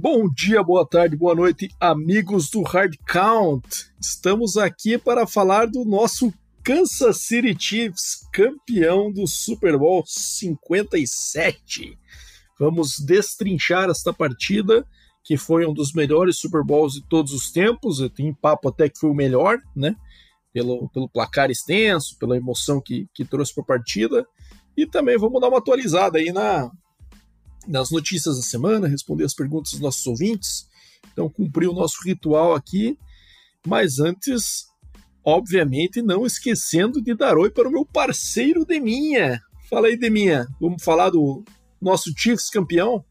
Bom dia, boa tarde, boa noite, amigos do Hard Count. Estamos aqui para falar do nosso Kansas City Chiefs, campeão do Super Bowl 57. Vamos destrinchar esta partida, que foi um dos melhores Super Bowls de todos os tempos. Eu tenho papo até que foi o melhor, né? Pelo, pelo placar extenso, pela emoção que, que trouxe para a partida. E também vamos dar uma atualizada aí na, nas notícias da semana, responder as perguntas dos nossos ouvintes. Então, cumprir o nosso ritual aqui. Mas antes, obviamente, não esquecendo de dar oi para o meu parceiro Deminha. Fala aí, Deminha. Vamos falar do nosso Chiefs campeão?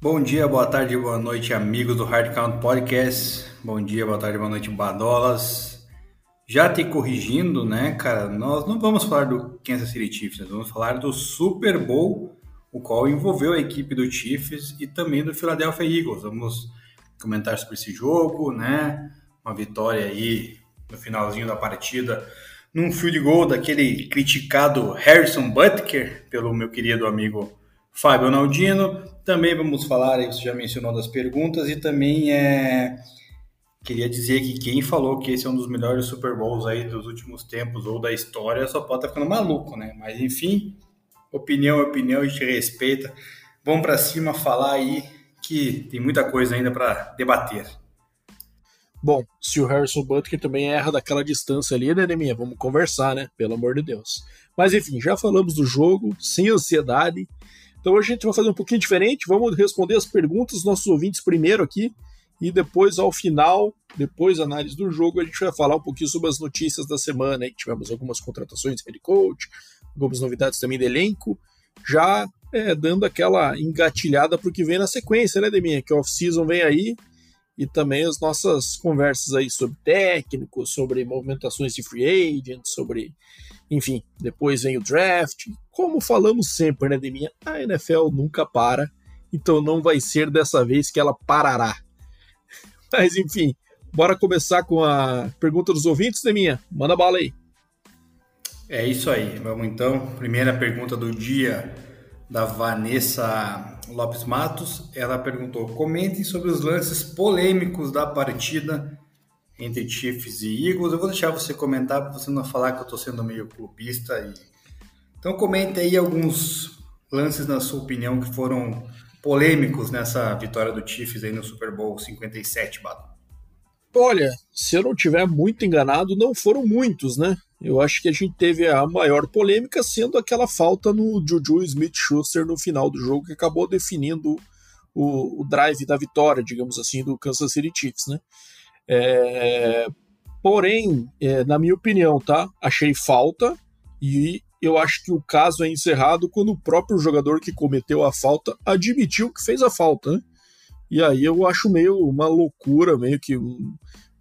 Bom dia, boa tarde, boa noite, amigos do Hard Count Podcast. Bom dia, boa tarde, boa noite, Badolas. Já te corrigindo, né, cara, nós não vamos falar do Kansas City Chiefs, nós vamos falar do Super Bowl, o qual envolveu a equipe do Chiefs e também do Philadelphia Eagles. Vamos comentar sobre esse jogo, né? Uma vitória aí no finalzinho da partida, num field goal daquele criticado Harrison Butker pelo meu querido amigo Fábio Naldino. Também vamos falar, você já mencionou das perguntas e também é Queria dizer que quem falou que esse é um dos melhores Super Bowls aí dos últimos tempos ou da história só pode estar tá ficando maluco, né? Mas enfim, opinião é opinião, a gente respeita. Vamos para cima falar aí que tem muita coisa ainda para debater. Bom, se o Harrison Butker também erra daquela distância ali, né, Neminha? Vamos conversar, né? Pelo amor de Deus. Mas enfim, já falamos do jogo, sem ansiedade. Então hoje a gente vai fazer um pouquinho diferente. Vamos responder as perguntas dos nossos ouvintes primeiro aqui. E depois, ao final, depois da análise do jogo, a gente vai falar um pouquinho sobre as notícias da semana. Aí tivemos algumas contratações de head coach, algumas novidades também de elenco, já é, dando aquela engatilhada para o que vem na sequência, né, Deminha? Que off-season vem aí e também as nossas conversas aí sobre técnicos, sobre movimentações de free agent, sobre, enfim, depois vem o draft. Como falamos sempre, né, Deminha? A NFL nunca para, então não vai ser dessa vez que ela parará. Mas enfim, bora começar com a pergunta dos ouvintes, Deminha. Manda bala aí. É isso aí. Vamos então. Primeira pergunta do dia da Vanessa Lopes Matos. Ela perguntou: comentem sobre os lances polêmicos da partida entre Chiefs e Eagles. Eu vou deixar você comentar para você não falar que eu estou sendo meio clubista. E... Então comente aí alguns lances, na sua opinião, que foram polêmicos nessa vitória do Chiefs aí no Super Bowl 57, Bato? Olha, se eu não tiver muito enganado, não foram muitos, né? Eu acho que a gente teve a maior polêmica sendo aquela falta no Juju Smith-Schuster no final do jogo que acabou definindo o, o, drive da vitória, digamos assim, do Kansas City Chiefs, né? É, porém, é, na minha opinião, tá? Achei falta e eu acho que o caso é encerrado quando o próprio jogador que cometeu a falta admitiu que fez a falta, né? E aí eu acho meio uma loucura, meio que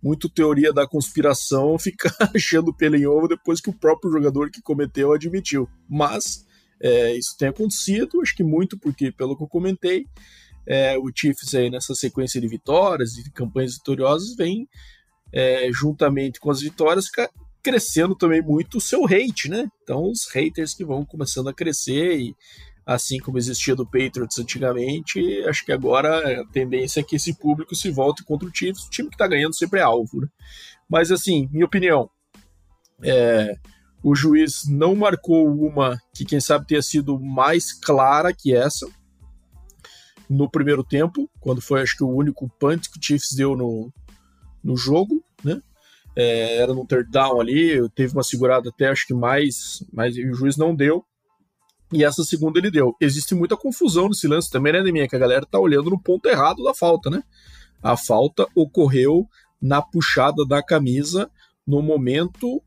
muito teoria da conspiração ficar achando pelo em ovo depois que o próprio jogador que cometeu admitiu. Mas é, isso tem acontecido, acho que muito porque, pelo que eu comentei, é, o Chiefs aí nessa sequência de vitórias e campanhas vitoriosas vem é, juntamente com as vitórias crescendo também muito o seu hate, né? Então, os haters que vão começando a crescer e assim como existia do Patriots antigamente, acho que agora a tendência é que esse público se volte contra o Chiefs, o time que tá ganhando sempre é alvo, né? Mas assim, minha opinião, é, o juiz não marcou uma que quem sabe tenha sido mais clara que essa no primeiro tempo, quando foi acho que o único punt que o Chiefs deu no, no jogo? É, era no third down ali, teve uma segurada até acho que mais, mas o juiz não deu. E essa segunda ele deu. Existe muita confusão nesse lance também, né, Neminha? Que a galera tá olhando no ponto errado da falta, né? A falta ocorreu na puxada da camisa no momento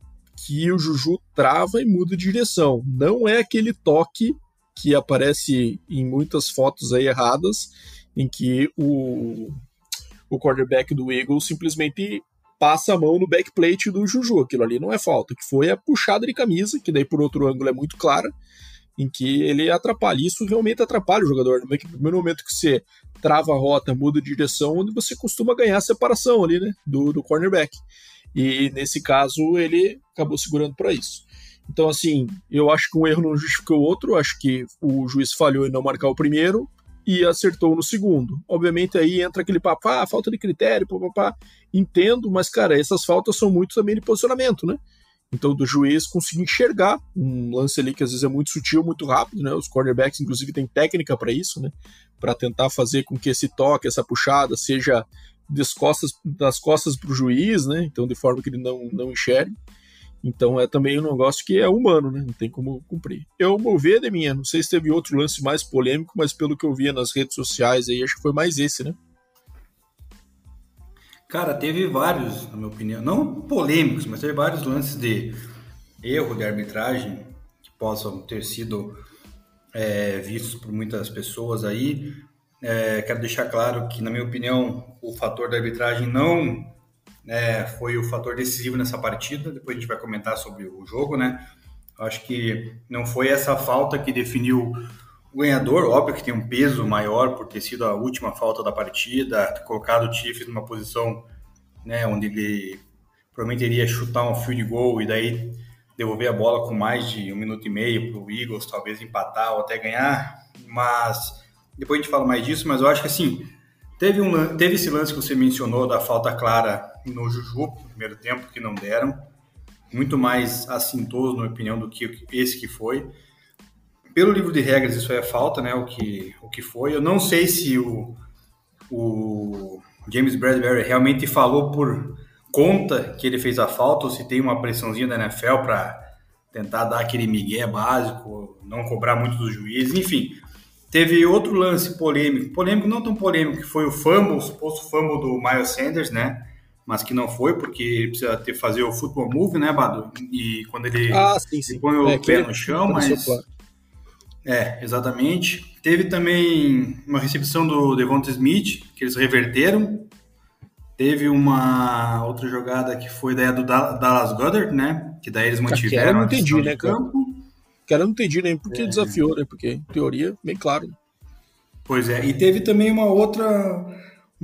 que o Juju trava e muda de direção. Não é aquele toque que aparece em muitas fotos aí erradas, em que o, o quarterback do Eagles simplesmente passa a mão no backplate do Juju. Aquilo ali não é falta, que foi a puxada de camisa, que daí por outro ângulo é muito clara, em que ele atrapalha. Isso realmente atrapalha o jogador. No primeiro momento que você trava a rota, muda de direção, onde você costuma ganhar a separação ali, né, do, do cornerback. E nesse caso ele acabou segurando para isso. Então, assim, eu acho que um erro não justifica o outro. Acho que o juiz falhou em não marcar o primeiro. E acertou no segundo. Obviamente aí entra aquele papo, ah, falta de critério, papapá. Entendo, mas cara, essas faltas são muito também de posicionamento, né? Então, do juiz conseguir enxergar um lance ali que às vezes é muito sutil, muito rápido, né? Os cornerbacks, inclusive, têm técnica para isso, né? Para tentar fazer com que esse toque, essa puxada, seja das costas, das costas para o juiz, né? Então, de forma que ele não, não enxergue. Então é também um negócio que é humano, né? Não tem como cumprir. Eu movi de minha, não sei se teve outro lance mais polêmico, mas pelo que eu via nas redes sociais aí, acho que foi mais esse, né? Cara, teve vários, na minha opinião, não polêmicos, mas teve vários lances de erro de arbitragem que possam ter sido é, vistos por muitas pessoas aí. É, quero deixar claro que, na minha opinião, o fator da arbitragem não é, foi o fator decisivo nessa partida. Depois a gente vai comentar sobre o jogo, né? Acho que não foi essa falta que definiu o ganhador. Óbvio que tem um peso maior por ter sido a última falta da partida, ter colocado o Chiefs numa posição né, onde ele provavelmente iria chutar um field goal e daí devolver a bola com mais de um minuto e meio para o Eagles, talvez empatar ou até ganhar. Mas depois a gente fala mais disso. Mas eu acho que assim Teve, um, teve esse lance que você mencionou da falta clara no Juju primeiro tempo, que não deram. Muito mais assintoso, na minha opinião, do que esse que foi. Pelo livro de regras, isso é falta, né? O que, o que foi. Eu não sei se o, o James Bradbury realmente falou por conta que ele fez a falta ou se tem uma pressãozinha da NFL para tentar dar aquele migué básico, não cobrar muito dos juízes, enfim. Teve outro lance polêmico, polêmico não tão polêmico, que foi o fumble, o suposto fumble do Miles Sanders, né? Mas que não foi, porque ele precisa ter, fazer o football move, né, Bado? E quando ele, ah, sim, sim. põe o é, pé no chão, mas... É, exatamente. Teve também uma recepção do Devonta Smith, que eles reverteram. Teve uma outra jogada que foi daí do Dallas Goddard, né? Que daí eles mantiveram. Eu não entendi, né, campo. Cara, eu não entendi nem porque é. desafiou, né? Porque, em teoria, bem claro. Pois é, e teve também uma outra,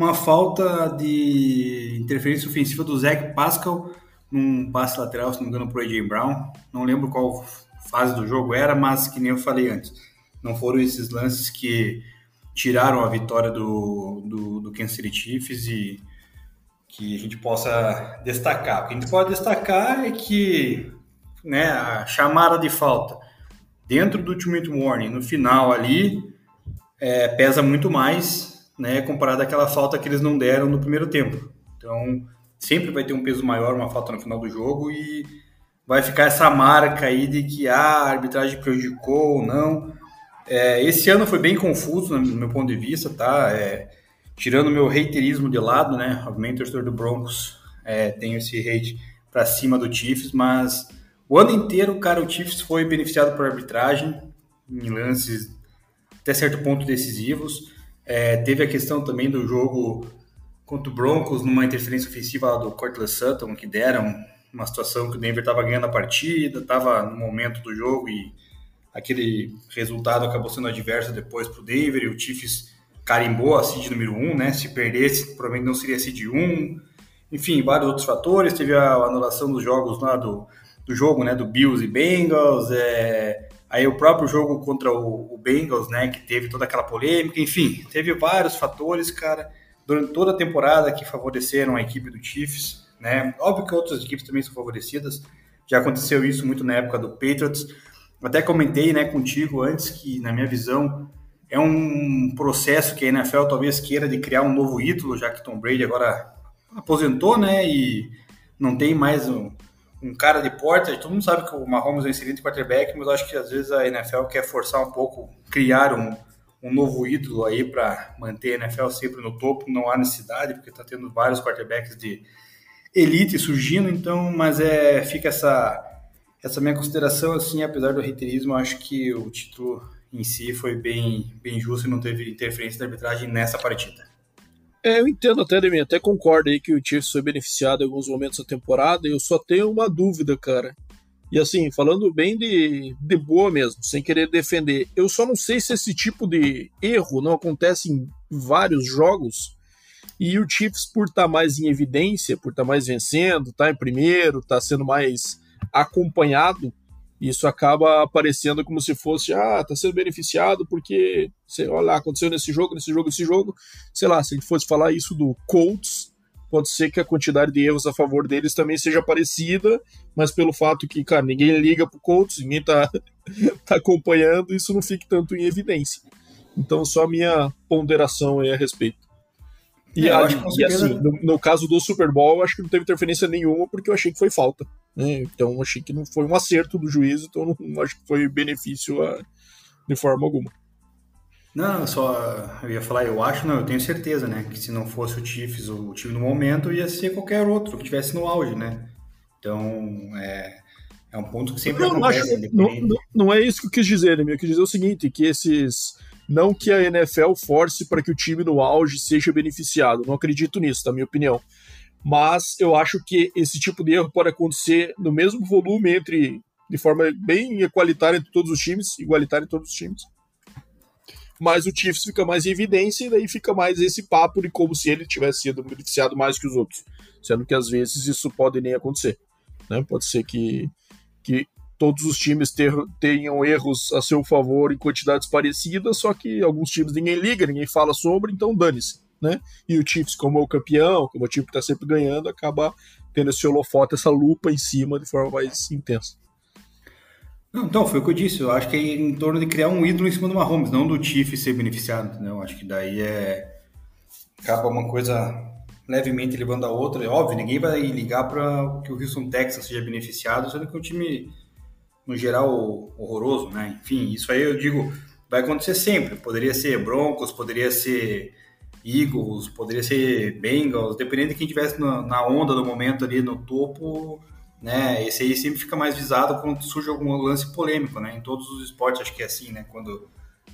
uma falta de interferência ofensiva do Zach Pascal num passe lateral, se não me engano, pro AJ Brown. Não lembro qual fase do jogo era, mas que nem eu falei antes, não foram esses lances que tiraram a vitória do, do, do Kansas City Chiefs e que a gente possa destacar. O que a gente pode destacar é que né, a chamada de falta dentro do Ultimate Warning, no final ali, é, pesa muito mais, né, comparado àquela falta que eles não deram no primeiro tempo. Então, sempre vai ter um peso maior uma falta no final do jogo e vai ficar essa marca aí de que ah, a arbitragem prejudicou ou não. É, esse ano foi bem confuso, no meu ponto de vista, tá? É, tirando meu haterismo de lado, né? Obviamente, torcedor do Broncos é, tem esse hate para cima do Chiefs, mas o ano inteiro, cara, o Chiefs foi beneficiado por arbitragem em lances até certo ponto decisivos. É, teve a questão também do jogo contra o Broncos, numa interferência ofensiva do Cortland Sutton, que deram uma situação que o Denver estava ganhando a partida, estava no momento do jogo e aquele resultado acabou sendo adverso depois para o Denver e o Chiefs carimbou a seed número 1, um, né? Se perdesse, provavelmente não seria seed 1. Enfim, vários outros fatores. Teve a anulação dos jogos lá do do jogo, né, do Bills e Bengals, é, aí o próprio jogo contra o, o, Bengals, né, que teve toda aquela polêmica, enfim, teve vários fatores, cara, durante toda a temporada que favoreceram a equipe do Chiefs, né, óbvio que outras equipes também são favorecidas, já aconteceu isso muito na época do Patriots, até comentei, né, contigo antes que, na minha visão, é um processo que a NFL talvez queira de criar um novo ídolo, já que Tom Brady agora aposentou, né, e não tem mais um, um cara de porta, todo mundo sabe que o Mahomes é um excelente quarterback, mas acho que às vezes a NFL quer forçar um pouco, criar um, um novo ídolo aí para manter a NFL sempre no topo, não há necessidade, porque está tendo vários quarterbacks de elite surgindo, então, mas é, fica essa, essa minha consideração, assim, apesar do reiterismo, acho que o título em si foi bem, bem justo e não teve interferência da arbitragem nessa partida. É, eu entendo até, Demi, até concordo aí que o Chiefs foi beneficiado em alguns momentos da temporada, eu só tenho uma dúvida, cara. E assim, falando bem de, de boa mesmo, sem querer defender, eu só não sei se esse tipo de erro não acontece em vários jogos e o Chiefs, por estar tá mais em evidência, por estar tá mais vencendo, tá em primeiro, tá sendo mais acompanhado, isso acaba aparecendo como se fosse, ah, tá sendo beneficiado porque, sei lá, aconteceu nesse jogo, nesse jogo, nesse jogo. Sei lá, se a gente fosse falar isso do Colts, pode ser que a quantidade de erros a favor deles também seja parecida, mas pelo fato que, cara, ninguém liga pro Colts, ninguém tá, tá acompanhando, isso não fique tanto em evidência. Então, só a minha ponderação aí a respeito. E, é, e assim, no, no, caso do Super Bowl, eu acho que não teve interferência nenhuma, porque eu achei que foi falta. Né? Então, achei que não foi um acerto do juiz, então não, não acho que foi benefício a, de forma alguma. Não, só eu ia falar, eu acho, não, eu tenho certeza, né? Que se não fosse o Chiefs, o time do momento, ia ser qualquer outro que estivesse no auge, né? Então, é, é um ponto que sempre não, acontece. Acho, não, não, não, é isso que eu quis dizer, né? Eu quis dizer o seguinte, que esses não que a NFL force para que o time no auge seja beneficiado. Não acredito nisso, na minha opinião. Mas eu acho que esse tipo de erro pode acontecer no mesmo volume entre de forma bem igualitária entre todos os times, igualitária em todos os times. Mas o Chiefs fica mais em evidência e daí fica mais esse papo de como se ele tivesse sido beneficiado mais que os outros, sendo que às vezes isso pode nem acontecer. Né? Pode ser que, que todos os times ter, tenham erros a seu favor em quantidades parecidas, só que alguns times ninguém liga, ninguém fala sobre, então dane-se. Né? E o Chiefs, como é o campeão, como é o time que está sempre ganhando, acaba tendo esse holofote, essa lupa em cima de forma mais intensa. Então, foi o que eu disse. Eu acho que é em torno de criar um ídolo em cima do Mahomes, não do Chiefs ser beneficiado. Entendeu? Eu acho que daí é. Acaba uma coisa levemente levando a outra. É óbvio, ninguém vai ligar para que o Houston Texas seja beneficiado, sendo que o time no geral, horroroso, né? Enfim, isso aí eu digo, vai acontecer sempre. Poderia ser Broncos, poderia ser Eagles, poderia ser Bengals, dependendo de quem estivesse na onda do momento ali no topo, né? Esse aí sempre fica mais visado quando surge algum lance polêmico, né? Em todos os esportes acho que é assim, né? Quando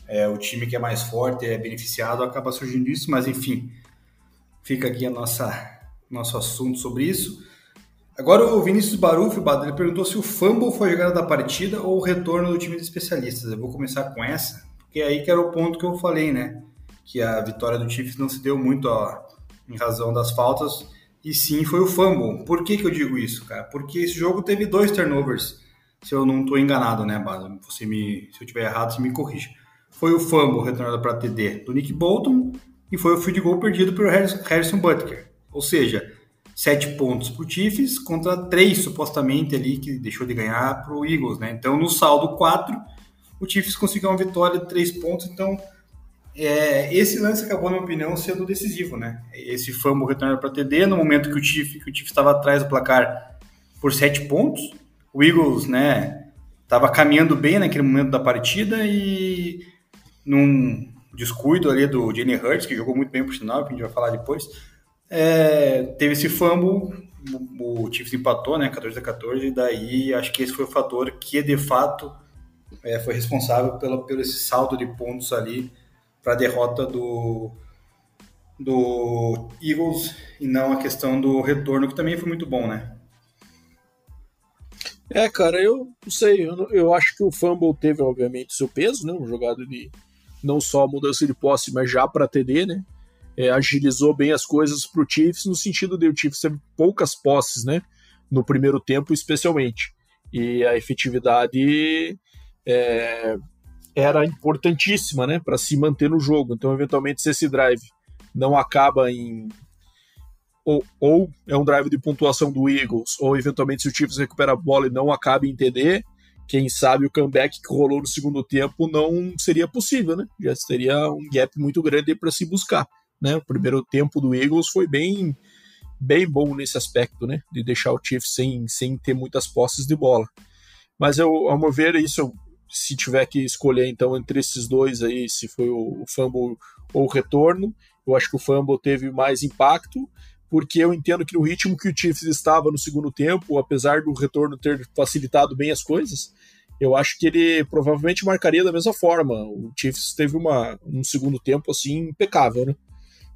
é, o time que é mais forte é beneficiado, acaba surgindo isso, mas enfim, fica aqui a nossa nosso assunto sobre isso. Agora o Vinícius Baruf, ele perguntou se o fumble foi a jogada da partida ou o retorno do time de especialistas. Eu vou começar com essa, porque é aí que era o ponto que eu falei, né? Que a vitória do Chiefs não se deu muito ó, em razão das faltas, e sim foi o fumble. Por que, que eu digo isso, cara? Porque esse jogo teve dois turnovers, se eu não estou enganado, né, Bada? Você me, se eu tiver errado, você me corrija. Foi o fumble retornado para TD do Nick Bolton e foi o field goal perdido pelo Harrison Butker. Ou seja, sete pontos para o Chiefs contra três supostamente ali que deixou de ganhar para o Eagles, né? Então no saldo quatro o Chiefs conseguiu uma vitória de três pontos, então é, esse lance acabou, na minha opinião, sendo decisivo, né? Esse fumble retornado para TD no momento que o Chiefs que o Chiefs estava atrás do placar por sete pontos, o Eagles, né? Estava caminhando bem naquele momento da partida e num descuido ali do Jenny Hurts, que jogou muito bem por sinal, que a gente vai falar depois, é, teve esse fumble, o, Chiefs empatou, né, 14 a 14, e daí acho que esse foi o fator que de fato é, foi responsável pela, pelo esse saldo de pontos ali para a derrota do, do Eagles e não a questão do retorno, que também foi muito bom, né? É, cara, eu não sei, eu, eu acho que o fumble teve, obviamente, seu peso, né? Um jogado de não só mudança de posse, mas já para TD, né? É, agilizou bem as coisas para o Chiefs, no sentido de o Chiefs ter poucas posses, né? No primeiro tempo, especialmente. E a efetividade é, era importantíssima, né? Para se manter no jogo. Então, eventualmente, se esse drive não acaba em. Ou, ou, é um drive de pontuação do Eagles, ou eventualmente se o Chiefs recupera a bola e não acaba em TD, quem sabe o comeback que rolou no segundo tempo não seria possível, né? Já seria um gap muito grande para se buscar. Né? O primeiro tempo do Eagles foi bem bem bom nesse aspecto, né? De deixar o Chiefs sem, sem ter muitas posses de bola. Mas eu, ao meu ver, isso se tiver que escolher então entre esses dois aí, se foi o, o fumble ou o retorno, eu acho que o fumble teve mais impacto, porque eu entendo que no ritmo que o Chiefs estava no segundo tempo, apesar do retorno ter facilitado bem as coisas, eu acho que ele provavelmente marcaria da mesma forma. O Chiefs teve uma, um segundo tempo assim impecável, né?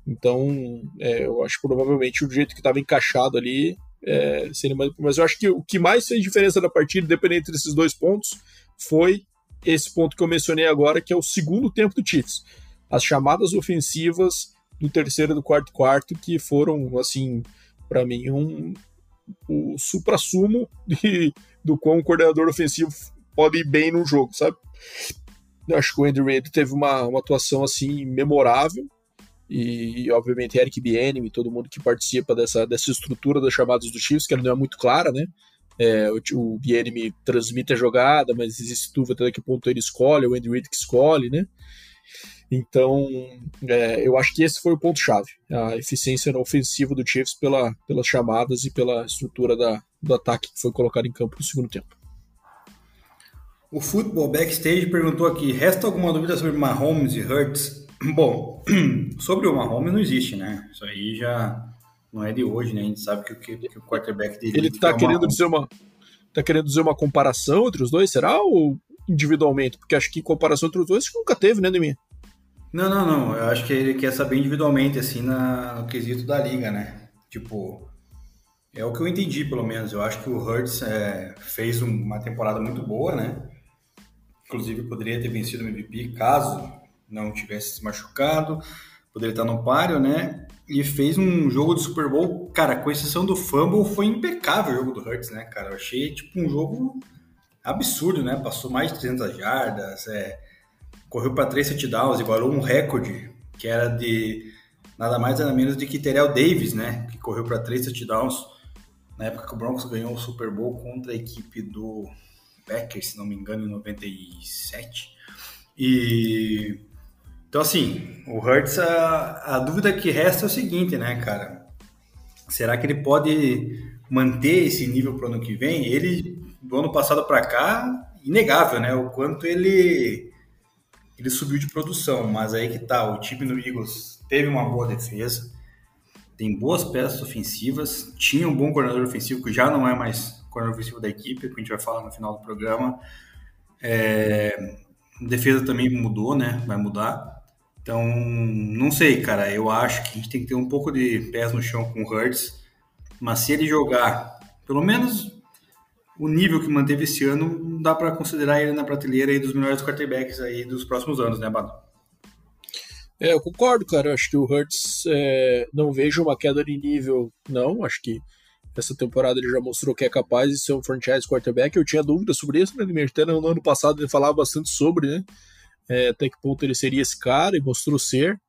Então, é, eu acho provavelmente o jeito que estava encaixado ali é, seria mais. Mas eu acho que o que mais fez diferença da partida, independente desses dois pontos, foi esse ponto que eu mencionei agora, que é o segundo tempo do Chiefs. As chamadas ofensivas do terceiro e do quarto quarto, que foram, assim, para mim, um, o supra-sumo do quão o coordenador ofensivo pode ir bem no jogo, sabe? Eu acho que o Andy Reid teve uma, uma atuação assim memorável e obviamente Eric Bieniemy, todo mundo que participa dessa, dessa estrutura das chamadas do Chiefs, que não é muito clara, né? É, o, o Bieniemy transmite a jogada, mas existe dúvida até que ponto ele escolhe, o Andy Reid que escolhe, né? Então, é, eu acho que esse foi o ponto-chave, a eficiência ofensiva do Chiefs pela, pelas chamadas e pela estrutura da, do ataque que foi colocado em campo no segundo tempo. O Futebol Backstage perguntou aqui: resta alguma dúvida sobre Mahomes e Hurts? Bom, sobre o Mahomes não existe, né? Isso aí já não é de hoje, né? A gente sabe que, que, que o quarterback dele. Ele tá querendo dizer uma. Tá querendo dizer uma comparação entre os dois, será? Ou individualmente? Porque acho que comparação entre os dois nunca teve, né, Demir? Não, não, não. Eu acho que ele quer saber individualmente, assim, na, no quesito da liga, né? Tipo, é o que eu entendi, pelo menos. Eu acho que o Hurts é, fez uma temporada muito boa, né? Inclusive, poderia ter vencido o MVP caso não tivesse se machucado. Poderia estar no páreo, né? E fez um jogo de Super Bowl, cara, com exceção do fumble, foi impecável o jogo do Hurts, né, cara? Eu achei, tipo, um jogo absurdo, né? Passou mais de 300 jardas, é correu para três touchdowns, igualou um recorde que era de nada mais nada menos de que Terrell Davis, né, que correu para três touchdowns na época que o Broncos ganhou o Super Bowl contra a equipe do Packers, se não me engano, em 97. E então assim, o Hurts a, a dúvida que resta é o seguinte, né, cara? Será que ele pode manter esse nível para o ano que vem? Ele do ano passado para cá, inegável, né? O quanto ele ele subiu de produção, mas aí que tá, o time do Eagles teve uma boa defesa, tem boas peças ofensivas, tinha um bom coordenador ofensivo, que já não é mais coordenador ofensivo da equipe, que a gente vai falar no final do programa. É, defesa também mudou, né? Vai mudar. Então, não sei, cara. Eu acho que a gente tem que ter um pouco de pés no chão com o Hurts. Mas se ele jogar, pelo menos o nível que manteve esse ano, dá para considerar ele na prateleira aí dos melhores quarterbacks aí dos próximos anos, né, Bado? É, eu concordo, cara. Eu acho que o Hurts é, não vejo uma queda de nível, não. Acho que essa temporada ele já mostrou que é capaz de ser um franchise quarterback. Eu tinha dúvidas sobre isso, né? Até no ano passado ele falava bastante sobre, né? É, até que ponto ele seria esse cara e mostrou ser.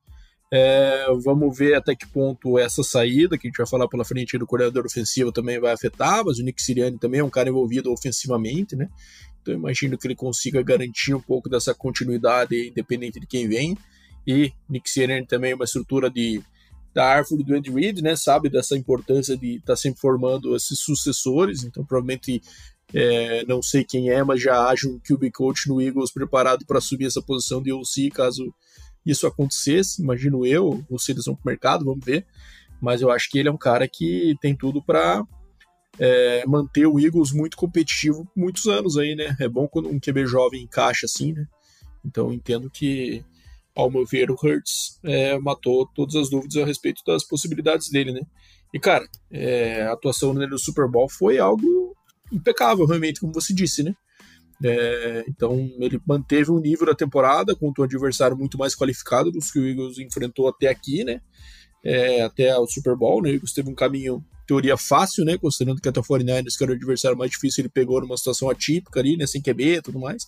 É, vamos ver até que ponto essa saída, que a gente vai falar pela frente do coordenador ofensivo, também vai afetar, mas o Nick Sirianni também é um cara envolvido ofensivamente, né? Então imagino que ele consiga garantir um pouco dessa continuidade, independente de quem vem. E Nick Sirianni também é uma estrutura de, da árvore do Andy Reid, né? Sabe dessa importância de estar tá sempre formando esses sucessores, então provavelmente é, não sei quem é, mas já haja um QB coach no Eagles preparado para assumir essa posição de OC caso isso acontecesse, imagino eu, ou se eles vão para o mercado, vamos ver. Mas eu acho que ele é um cara que tem tudo para é, manter o Eagles muito competitivo por muitos anos aí, né? É bom quando um QB jovem encaixa assim, né? Então entendo que, ao meu ver, o Hurts é, matou todas as dúvidas a respeito das possibilidades dele, né? E, cara, é, a atuação dele no Super Bowl foi algo impecável, realmente, como você disse, né? É, então ele manteve o nível da temporada contra um adversário muito mais qualificado dos que o Eagles enfrentou até aqui, né? É, até o Super Bowl, né? O Eagles teve um caminho, teoria fácil, né? Considerando que até o 49ers, que era o adversário mais difícil, ele pegou numa situação atípica ali, né? Sem QB e tudo mais.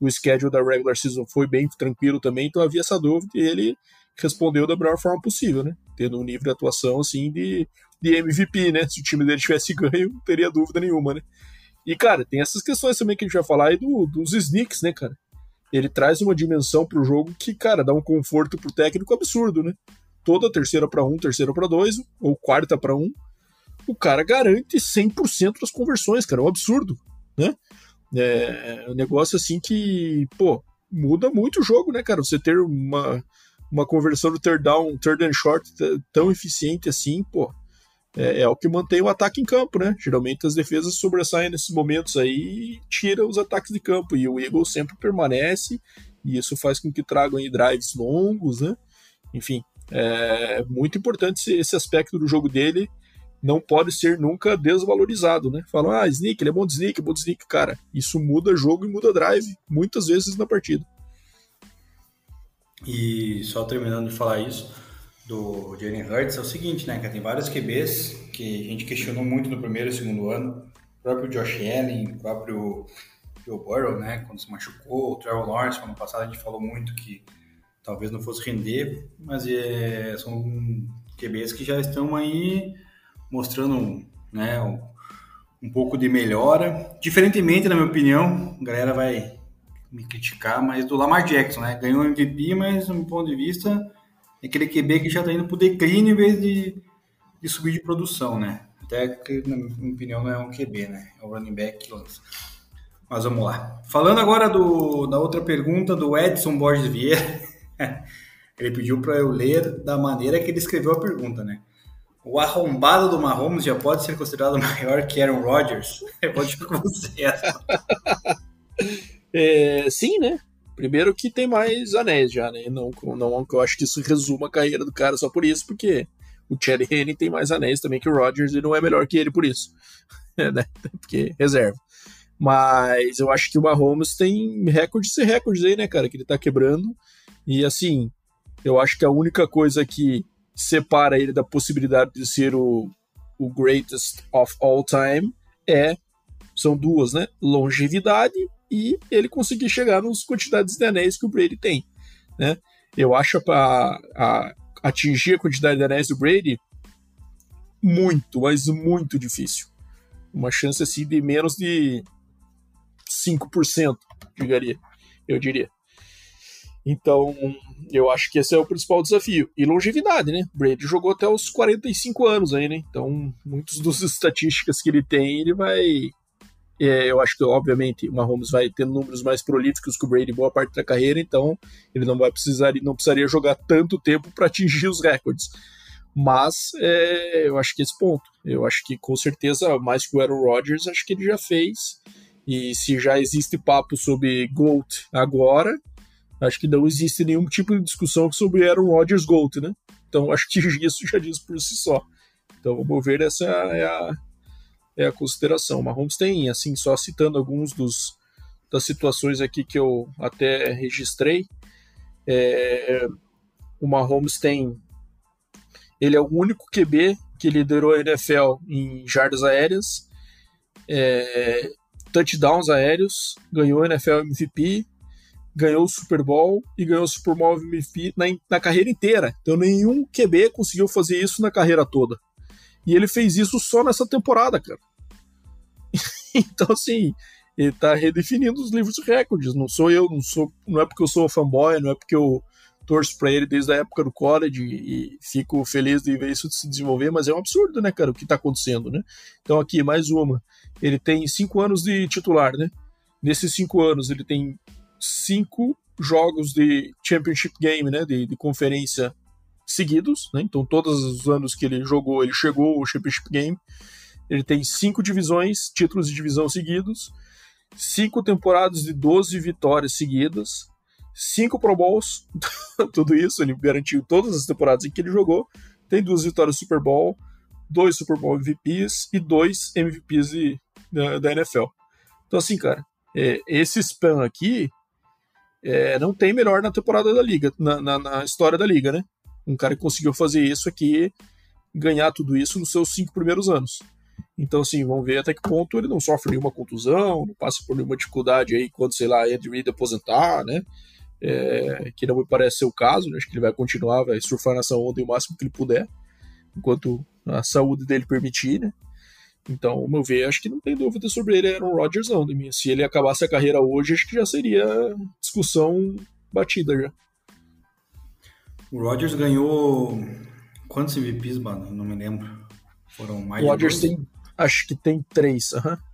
O schedule da regular season foi bem tranquilo também, então havia essa dúvida e ele respondeu da melhor forma possível, né? Tendo um nível de atuação assim de, de MVP, né? Se o time dele tivesse ganho, não teria dúvida nenhuma, né? E, cara, tem essas questões também que a gente vai falar aí do, dos sneaks, né, cara? Ele traz uma dimensão pro jogo que, cara, dá um conforto pro técnico absurdo, né? Toda terceira para um, terceira para dois, ou quarta para um, o cara garante 100% das conversões, cara. É um absurdo, né? É um negócio assim que, pô, muda muito o jogo, né, cara? Você ter uma, uma conversão do third down, third and short tão eficiente assim, pô, é, é, o que mantém o ataque em campo, né? Geralmente as defesas sobressaem nesses momentos aí e tira os ataques de campo. E o Eagles sempre permanece, e isso faz com que tragam aí drives longos, né? Enfim, é muito importante esse aspecto do jogo dele. Não pode ser nunca desvalorizado, né? Falam, ah, sneak, ele é bom de sneak, é bom de sneak. Cara, isso muda jogo e muda drive, muitas vezes na partida. E só terminando de falar isso, do Jalen Hurts é o seguinte, né, que tem vários QBs que a gente questionou muito no primeiro e segundo ano, o próprio Josh Allen, o próprio Joe Burrow, né, quando se machucou, o Trevor Lawrence, ano passado a gente falou muito que talvez não fosse render, mas é, são QBs que já estão aí mostrando né, um, pouco de melhora. Diferentemente, na minha opinião, a galera vai me criticar, mas do Lamar Jackson, né? Ganhou MVP, mas, do meu ponto de vista, é aquele QB que já está indo para o declínio em vez de, de subir de produção, né? Até que, na minha opinião, não é um QB, né? É um running back que lança. Mas vamos lá. Falando agora do, da outra pergunta do Edson Borges Vieira. ele pediu para eu ler da maneira que ele escreveu a pergunta, né? O arrombado do Mahomes já pode ser considerado maior que Aaron Rodgers? Pode ficar com você. é, sim, né? Primeiro que tem mais anéis já, né? Não, não eu acho que isso resuma a carreira do cara só por isso, porque o Chad Henne tem mais anéis também que o Rodgers e não é melhor que ele por isso. Né? Porque reserva. Mas eu acho que o Mahomes tem recordes e recordes aí, né, cara? Que ele tá quebrando. E assim, eu acho que a única coisa que separa ele da possibilidade de ser o, o greatest of all time é são duas, né? Longevidade e ele conseguir chegar nas quantidades de anéis que o Brady tem, né? Eu acho para atingir a quantidade de anéis do Brady muito, mas muito difícil. Uma chance assim de menos de 5%, diria, eu diria. Então, eu acho que esse é o principal desafio. E longevidade, né? Brady jogou até os 45 anos aí, né? Então, muitas das estatísticas que ele tem, ele vai. É, eu acho que, obviamente, o Mahomes vai ter números mais prolíficos que o Brady boa parte da carreira, então ele não vai precisar, não precisaria jogar tanto tempo para atingir os recordes. Mas é, eu acho que esse ponto. Eu acho que com certeza, mais que o Aaron Rodgers, acho que ele já fez. E se já existe papo sobre GOAT agora, Acho que não existe nenhum tipo de discussão sobre Aaron Rodgers GOAT, né? Então acho que isso já diz por si só. Então vamos ver, essa é a, é a consideração. Mahomes tem, assim, só citando alguns dos das situações aqui que eu até registrei, é, o Mahomes tem ele é o único QB que liderou a NFL em jardas aéreas, é, touchdowns aéreos, ganhou NFL MVP, ganhou o Super Bowl e ganhou o Super Bowl MVP na, na carreira inteira. Então nenhum QB conseguiu fazer isso na carreira toda. E ele fez isso só nessa temporada, cara. então, assim, ele tá redefinindo os livros de recordes. Não sou eu, não sou, não é porque eu sou fanboy, não é porque eu torço pra ele desde a época do college e fico feliz de ver isso se desenvolver, mas é um absurdo, né, cara, o que tá acontecendo, né? Então, aqui, mais uma. Ele tem cinco anos de titular, né? Nesses cinco anos, ele tem cinco jogos de Championship Game, né, de, de conferência seguidos, né? Então, todos os anos que ele jogou, ele chegou ao Championship Game. Ele tem cinco divisões, títulos de divisão seguidos, cinco temporadas de 12 vitórias seguidas, cinco Pro Bowls, tudo isso ele garantiu todas as temporadas em que ele jogou. Tem duas vitórias no Super Bowl, dois Super Bowl MVPs e dois MVPs de, da, da NFL. Então, assim, cara, é, esse spam aqui é, não tem melhor na temporada da liga, na, na, na, história da liga, né? Um cara que conseguiu fazer isso aqui, ganhar tudo isso nos seus cinco primeiros anos. Então, assim, vamos ver até que ponto ele não sofre nenhuma contusão, não passa por nenhuma dificuldade aí quando, sei lá, Andy Reid aposentar, né? É, que não me parece ser o caso, né? acho que ele vai continuar, vai surfar nessa onda o máximo que ele puder, enquanto a saúde dele permitir, né? Então, ao meu ver, acho que não tem dúvida sobre ele Aaron Rodgers, não. Se ele acabasse a carreira hoje, acho que já seria discussão batida já. O Rodgers ganhou quantos MVPs, mano? Não me lembro. Foram mais o Rodgers tem, acho que tem três, aham. Uhum.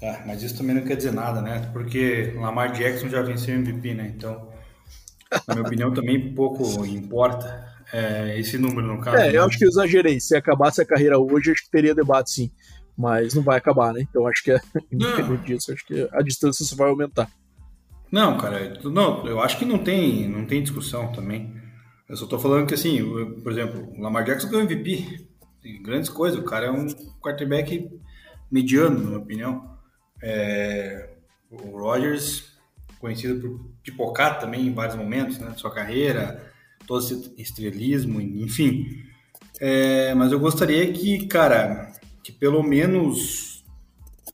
Tá, mas isso também não quer dizer nada, né? Porque Lamar Jackson já venceu MVP, né? Então, na minha opinião, também pouco importa é, esse número, no caso. É, né? eu acho que eu exagerei. Se acabasse a carreira hoje, acho que teria debate sim. Mas não vai acabar, né? Então acho que é, independente disso, acho que a distância só vai aumentar. Não, cara, não, eu acho que não tem, não tem discussão também. Eu só tô falando que assim, por exemplo, o Lamar Jackson ganhou MVP. Grandes coisas, o cara é um quarterback mediano, na minha opinião. É, o Rodgers, conhecido por pipocar também em vários momentos né, sua carreira, todo esse estrelismo, enfim. É, mas eu gostaria que, cara, que pelo menos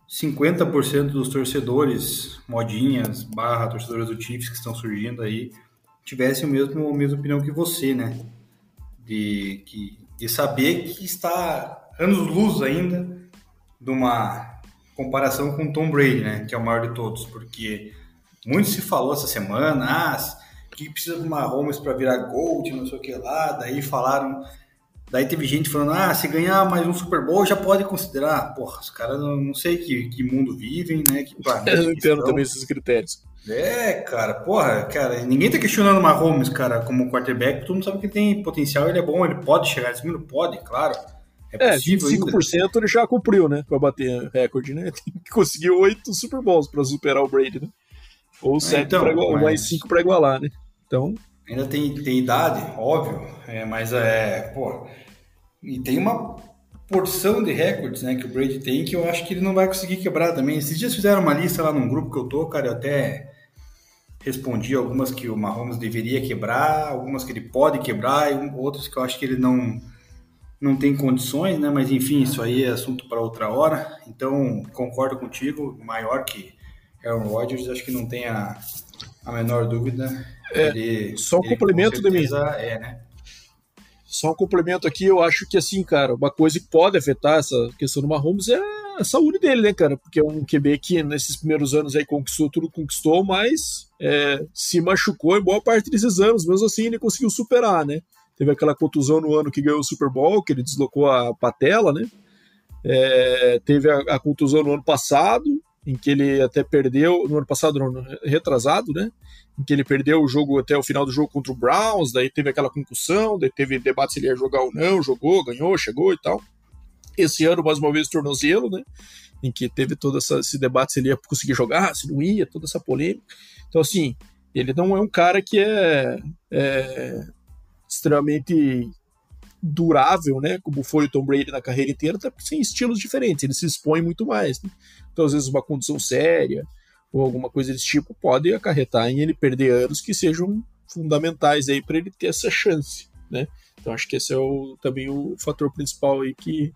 50% dos torcedores, modinhas, barra torcedores do Chiefs que estão surgindo aí, tivessem o mesmo, a mesma opinião que você, né? De, que, de saber que está anos-luz ainda de uma comparação com Tom Brady, né? Que é o maior de todos, porque muito se falou essa semana, ah, que precisa de uma Holmes para virar Gold, não sei o que lá, daí falaram Daí teve gente falando, ah, se ganhar mais um Super Bowl já pode considerar. Porra, os caras não, não sei que, que mundo vivem, né? Que Eu não entendo também esses critérios. É, cara, porra, cara, ninguém tá questionando o Mahomes, cara, como quarterback, todo mundo sabe que tem potencial, ele é bom, ele pode chegar nesse número, pode, claro. É, possível 5% ainda. ele já cumpriu, né, pra bater recorde, né? Tem que conseguir oito Super Bowls pra superar o Brady, né? Ou é, sete então, pra igualar, mas... mais cinco pra igualar, né? Então... Ainda tem, tem idade, óbvio, é, mas é, pô, e tem uma porção de recordes, né, que o Brady tem que eu acho que ele não vai conseguir quebrar também. Esses dias fizeram uma lista lá num grupo que eu tô, cara, eu até respondi algumas que o Mahomes deveria quebrar, algumas que ele pode quebrar e outras que eu acho que ele não não tem condições, né? Mas enfim, isso aí é assunto para outra hora. Então, concordo contigo, maior que Aaron Rodgers, acho que não tem a, a menor dúvida. É, ele, só um complemento de mim. É, né? Só um complemento aqui, eu acho que assim, cara, uma coisa que pode afetar essa questão do Mahomes é a saúde dele, né, cara? Porque é um QB que nesses primeiros anos aí conquistou tudo, conquistou, mas é, se machucou em boa parte desses anos, mesmo assim ele conseguiu superar, né? Teve aquela contusão no ano que ganhou o Super Bowl, que ele deslocou a patela, né? É, teve a, a, contusão no ano passado, em que ele até perdeu, no ano passado, no retrasado, né? Em que ele perdeu o jogo até o final do jogo contra o Browns, daí teve aquela concussão, daí teve debate se ele ia jogar ou não, jogou, ganhou, chegou e tal. Esse ano, mais uma vez, tornozelo, né? Em que teve todo essa, esse debate se ele ia conseguir jogar, se não ia, toda essa polêmica. Então, assim, ele não é um cara que é, é extremamente durável, né? Como foi o Tom Brady na carreira inteira, até porque tem estilos diferentes, ele se expõe muito mais. Né? Então, às vezes, uma condição séria ou alguma coisa desse tipo pode acarretar em ele perder anos que sejam fundamentais aí para ele ter essa chance, né? Então, acho que esse é o, também o fator principal aí que,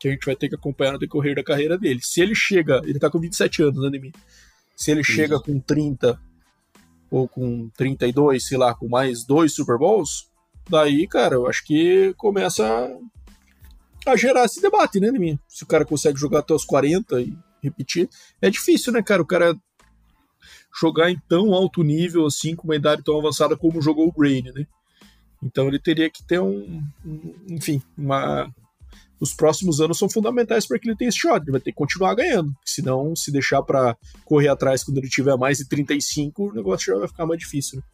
que a gente vai ter que acompanhar no decorrer da carreira dele. Se ele chega, ele tá com 27 anos, né? Se ele Isso. chega com 30 ou com 32, sei lá, com mais dois Super Bowls, daí, cara, eu acho que começa a gerar esse debate, né, Demi? Se o cara consegue jogar até os 40 e repetir. É difícil, né, cara? O cara jogar em tão alto nível assim, com uma idade tão avançada como jogou o Brady, né? Então ele teria que ter um, um enfim, uma os próximos anos são fundamentais para que ele tenha esse shot. Ele vai ter que continuar ganhando. Senão, se deixar para correr atrás quando ele tiver mais de 35, o negócio já vai ficar mais difícil. Né?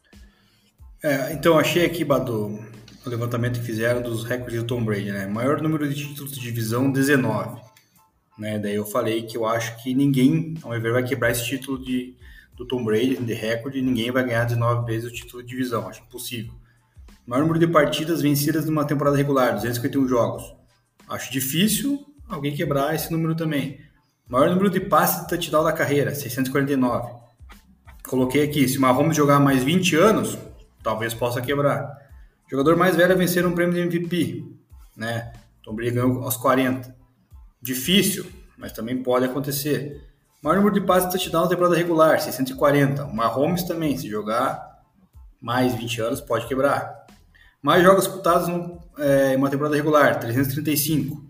É, então, achei aqui, Badu, o levantamento que fizeram dos recordes do Tom Brady, né? Maior número de títulos de divisão, 19. Né? Daí eu falei que eu acho que ninguém, ao meu ver, vai quebrar esse título de, do Tom Brady, de recorde, ninguém vai ganhar 19 vezes o título de divisão, acho impossível. Maior número de partidas vencidas numa temporada regular, 251 jogos. Acho difícil alguém quebrar esse número também. Maior número de passes de touchdown da carreira, 649. Coloquei aqui, se o Mahomes jogar mais 20 anos, talvez possa quebrar. Jogador mais velho a vencer um prêmio de MVP, né? Tom Brady ganhou aos 40. Difícil, mas também pode acontecer. Maior número de passes de touchdown na temporada regular, 640. O Mahomes também, se jogar mais 20 anos, pode quebrar. Mais jogos disputados é, em uma temporada regular, 335.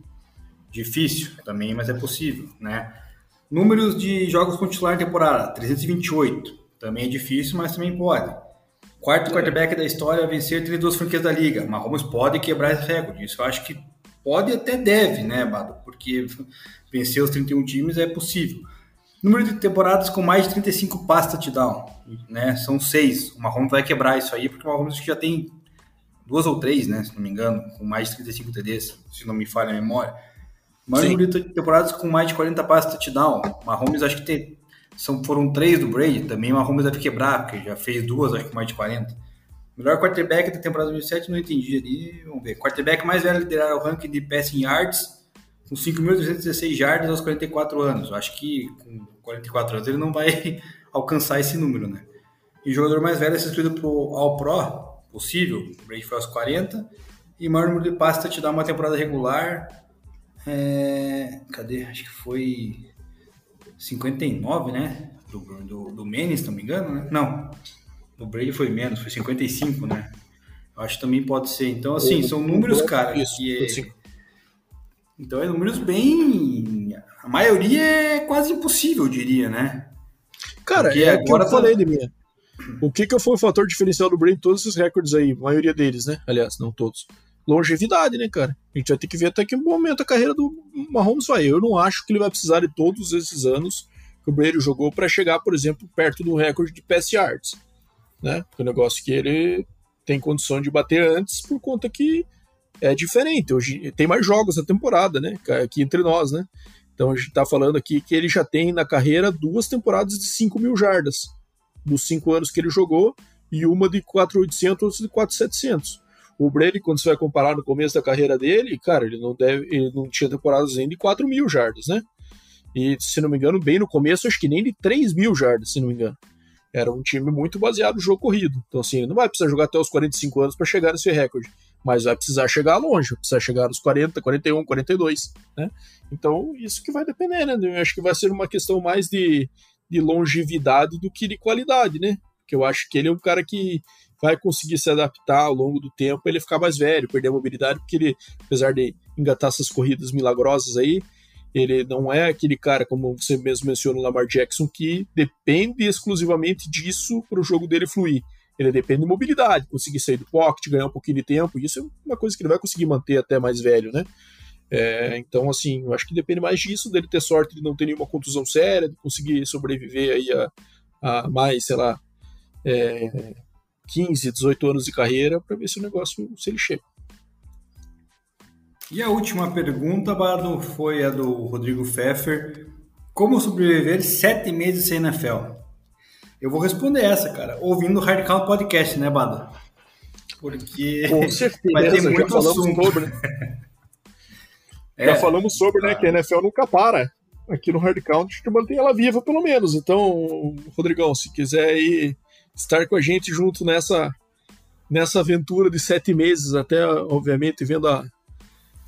Difícil também, mas é possível, né? Números de jogos com titular na temporada, 328. Também é difícil, mas também pode. Quarto quarterback da história a vencer 32 franquias da liga. Mahomes pode quebrar esse recorde. Isso eu acho que Pode até deve, né, Bado? Porque vencer os 31 times é possível. Número de temporadas com mais de 35 passes touchdown, né? São seis. O Mahomes vai quebrar isso aí, porque o Mahomes já tem duas ou três, né? Se não me engano, com mais de 35 TDs, se não me falha a memória. Maior número de temporadas com mais de 40 passes touchdown. Mahomes acho que tem, são, foram três do Brady, também o Mahomes deve quebrar, porque já fez duas, acho que mais de 40. Melhor quarterback da temporada 2007, não entendi ali. Vamos ver. Quarterback mais velho a liderar o ranking de passing yards, com 5.216 yards aos 44 anos. Eu acho que com 44 anos ele não vai alcançar esse número, né? E jogador mais velho a ser escolhido para o All Pro, possível, o Brady foi aos 40. E maior número de passes te dá uma temporada regular. É... Cadê? Acho que foi 59, né? Do, do, do Manning, se não me engano, né? Não, o Brady foi menos, foi 55, né? Eu acho que também pode ser. Então, assim, o, são números, cara, isso, que é... Então, é números bem... A maioria é quase impossível, eu diria, né? Cara, Porque é agora que eu tá... falei mim. O que, que foi o fator diferencial do Brady em todos esses recordes aí? A maioria deles, né? Aliás, não todos. Longevidade, né, cara? A gente vai ter que ver até que momento a carreira do Mahomes vai. Eu não acho que ele vai precisar de todos esses anos que o Brady jogou para chegar, por exemplo, perto do recorde de pass yards né? O negócio que ele tem condição de bater antes por conta que é diferente. Hoje tem mais jogos na temporada, né? Aqui entre nós, né? Então a gente tá falando aqui que ele já tem na carreira duas temporadas de 5 mil jardas dos cinco anos que ele jogou e uma de 4.800 outra de 4.700. O Brady, quando você vai comparar no começo da carreira dele, cara, ele não deve, ele não tinha temporadas ainda de 4 mil jardas, né? E se não me engano, bem no começo, acho que nem de 3 mil jardas, se não me engano era um time muito baseado no jogo corrido. Então, assim, não vai precisar jogar até os 45 anos para chegar nesse recorde, mas vai precisar chegar longe, vai precisar chegar nos 40, 41, 42, né? Então, isso que vai depender, né? Eu acho que vai ser uma questão mais de, de longevidade do que de qualidade, né? Porque eu acho que ele é um cara que vai conseguir se adaptar ao longo do tempo, ele ficar mais velho, perder a mobilidade, porque ele, apesar de engatar essas corridas milagrosas aí, ele não é aquele cara, como você mesmo mencionou, Lamar Jackson, que depende exclusivamente disso para o jogo dele fluir. Ele depende de mobilidade, conseguir sair do pocket, ganhar um pouquinho de tempo. Isso é uma coisa que ele vai conseguir manter até mais velho, né? É, então, assim, eu acho que depende mais disso, dele ter sorte de não ter nenhuma contusão séria, de conseguir sobreviver aí a, a mais, sei lá, é, 15, 18 anos de carreira, para ver se o negócio, se ele chega. E a última pergunta, Bado, foi a do Rodrigo Pfeffer. Como sobreviver sete meses sem NFL? Eu vou responder essa, cara, ouvindo o Hard Count Podcast, né, Bado? Porque Com certeza, vai ter muito assunto. Sobre, é. Já falamos sobre, né, que a NFL nunca para. Aqui no Hard Count a gente mantém ela viva, pelo menos. Então, Rodrigão, se quiser ir estar com a gente junto nessa, nessa aventura de sete meses, até, obviamente, vendo a,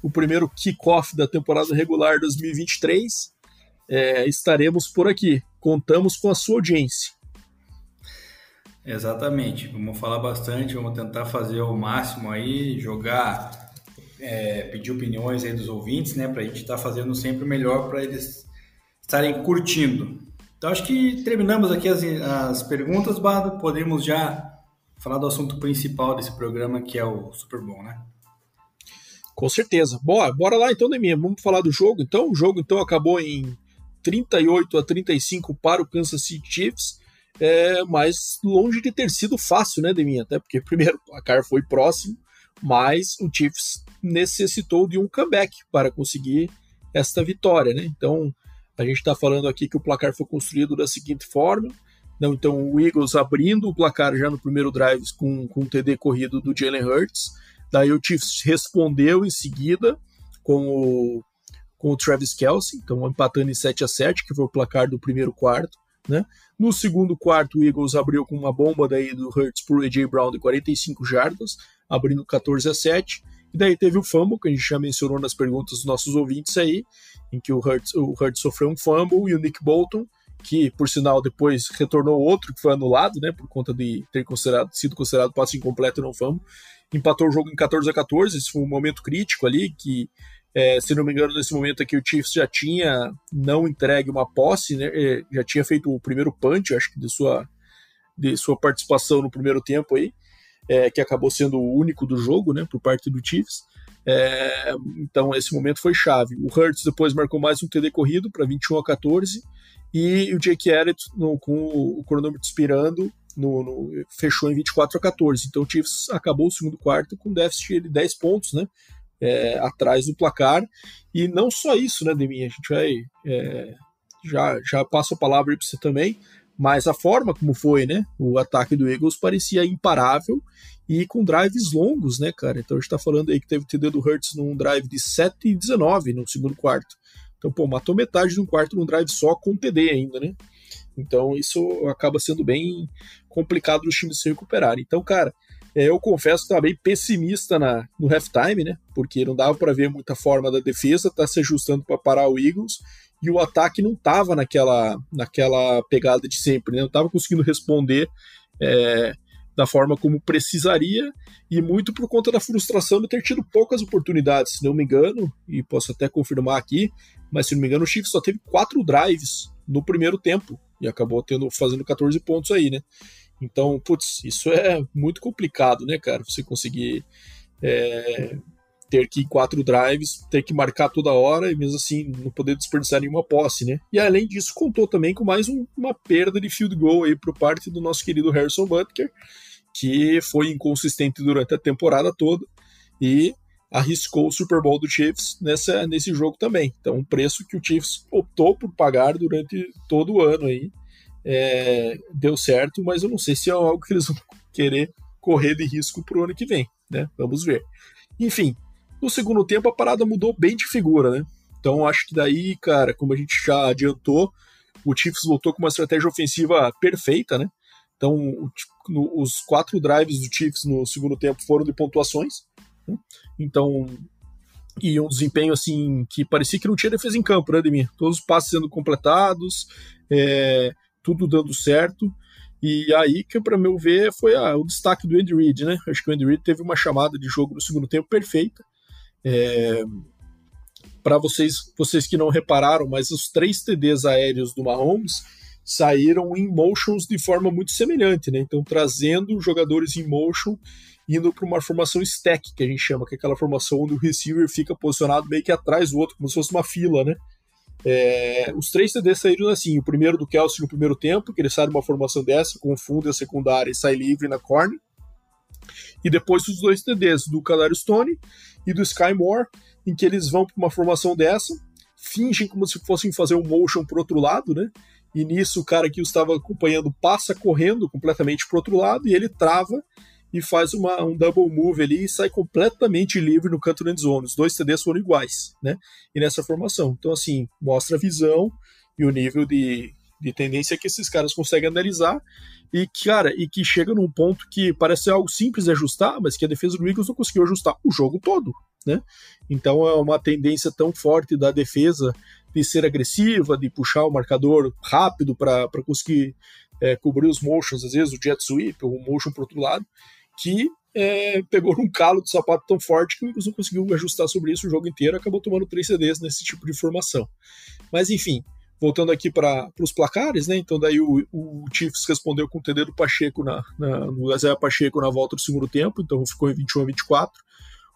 o primeiro kickoff da temporada regular 2023. É, estaremos por aqui. Contamos com a sua audiência. Exatamente. Vamos falar bastante, vamos tentar fazer o máximo aí, jogar, é, pedir opiniões aí dos ouvintes, né? Para a gente estar tá fazendo sempre o melhor para eles estarem curtindo. Então acho que terminamos aqui as, as perguntas, Bado. Podemos já falar do assunto principal desse programa, que é o Super Bowl, né? Com certeza. Bora, bora lá então, Deminha. Vamos falar do jogo então. O jogo então acabou em 38 a 35 para o Kansas City Chiefs. É, mas longe de ter sido fácil, né, Deminha? Até porque primeiro o placar foi próximo, mas o Chiefs necessitou de um comeback para conseguir esta vitória, né? Então a gente está falando aqui que o placar foi construído da seguinte forma. Não, então o Eagles abrindo o placar já no primeiro drive com, com um TD corrido do Jalen Hurts. Daí o Chiefs respondeu em seguida com o, com o Travis Kelsey, então empatando em 7 a 7 que foi o placar do primeiro quarto. Né? No segundo quarto, o Eagles abriu com uma bomba daí do Hurts por AJ Brown de 45 jardas, abrindo 14 a 7. E daí teve o fumble, que a gente já mencionou nas perguntas dos nossos ouvintes aí, em que o Hurts, o Hurts sofreu um fumble e o Nick Bolton, que por sinal depois retornou outro que foi anulado, né, por conta de ter considerado, sido considerado passe incompleto e não fumble, empatou o jogo em 14 a 14, esse foi um momento crítico ali, que, é, se não me engano, nesse momento aqui o Chiefs já tinha não entregue uma posse, né, é, já tinha feito o primeiro punch, acho que de sua, de sua participação no primeiro tempo aí, é, que acabou sendo o único do jogo, né, por parte do Chiefs. É, então esse momento foi chave. O Hurts depois marcou mais um TD corrido para 21 a 14 e o Jake Elliott no, com o cronômetro expirando no, no, fechou em 24 a 14. Então o Chiefs acabou o segundo quarto com déficit de 10 pontos, né? É, atrás do placar. E não só isso, né, Deminha? A gente vai. É, já, já passo a palavra para você também. Mas a forma como foi, né? O ataque do Eagles parecia imparável e com drives longos, né, cara? Então a gente tá falando aí que teve TD do Hurts num drive de 7 e 19 no segundo quarto. Então, pô, matou metade de um quarto num drive só com TD ainda, né? Então isso acaba sendo bem complicado dos times se recuperarem. Então, cara, é, eu confesso que estava bem pessimista na, no halftime, né? Porque não dava para ver muita forma da defesa tá se ajustando para parar o Eagles. E o ataque não estava naquela, naquela pegada de sempre, né? não estava conseguindo responder é, da forma como precisaria, e muito por conta da frustração de ter tido poucas oportunidades, se não me engano, e posso até confirmar aqui, mas se não me engano o Chiefs só teve quatro drives no primeiro tempo, e acabou tendo fazendo 14 pontos aí, né? Então, putz, isso é muito complicado, né, cara? Você conseguir é, ter que ir quatro drives, ter que marcar toda hora e mesmo assim não poder desperdiçar nenhuma posse, né? E além disso, contou também com mais um, uma perda de field goal aí por parte do nosso querido Harrison Butker, que foi inconsistente durante a temporada toda e arriscou o Super Bowl do Chiefs nessa, nesse jogo também. Então, um preço que o Chiefs optou por pagar durante todo o ano aí. É, deu certo, mas eu não sei se é algo que eles vão querer correr de risco para o ano que vem, né? Vamos ver. Enfim, no segundo tempo, a parada mudou bem de figura, né? Então, acho que daí, cara, como a gente já adiantou, o Chiefs voltou com uma estratégia ofensiva perfeita, né? Então, o, no, os quatro drives do Chiefs no segundo tempo foram de pontuações. Né? Então, e um desempenho assim que parecia que não tinha defesa em campo, né, Ademir? Todos os passes sendo completados, é, tudo dando certo. E aí que, para meu ver, foi a, o destaque do Andy Reid, né? Acho que o Andy Reid teve uma chamada de jogo no segundo tempo perfeita. É, para vocês, vocês que não repararam, mas os três TDs aéreos do Mahomes saíram em motions de forma muito semelhante, né? Então trazendo jogadores em motion indo para uma formação stack, que a gente chama, que é aquela formação onde o receiver fica posicionado meio que atrás do outro, como se fosse uma fila, né? É, os três TDs saíram assim: o primeiro do Kelsey no primeiro tempo, que ele sai de uma formação dessa, confunde a secundária e sai livre na corner. E depois os dois TDs do Kadarius Stone e do Sky Moore, em que eles vão para uma formação dessa, fingem como se fossem fazer um motion para outro lado, né? E nisso o cara que o estava acompanhando passa correndo completamente para outro lado e ele trava e faz uma, um double move ali e sai completamente livre no canto end zone. Os dois TDs foram iguais, né? E nessa formação. Então, assim, mostra a visão e o nível de, de tendência que esses caras conseguem analisar e, cara, e que chega num ponto que parece ser algo simples de ajustar, mas que a defesa do Eagles não conseguiu ajustar o jogo todo, né? Então é uma tendência tão forte da defesa de ser agressiva, de puxar o marcador rápido para conseguir é, cobrir os motions, às vezes o jet sweep o motion para outro lado, que é, pegou num calo de sapato tão forte que o Eagles não conseguiu ajustar sobre isso o jogo inteiro, acabou tomando três CDs nesse tipo de formação. Mas enfim, voltando aqui para os placares, né? Então daí o, o Chiefs respondeu com o TD do Pacheco na, na, Isaiah Pacheco na volta do segundo tempo, então ficou em 21 a 24.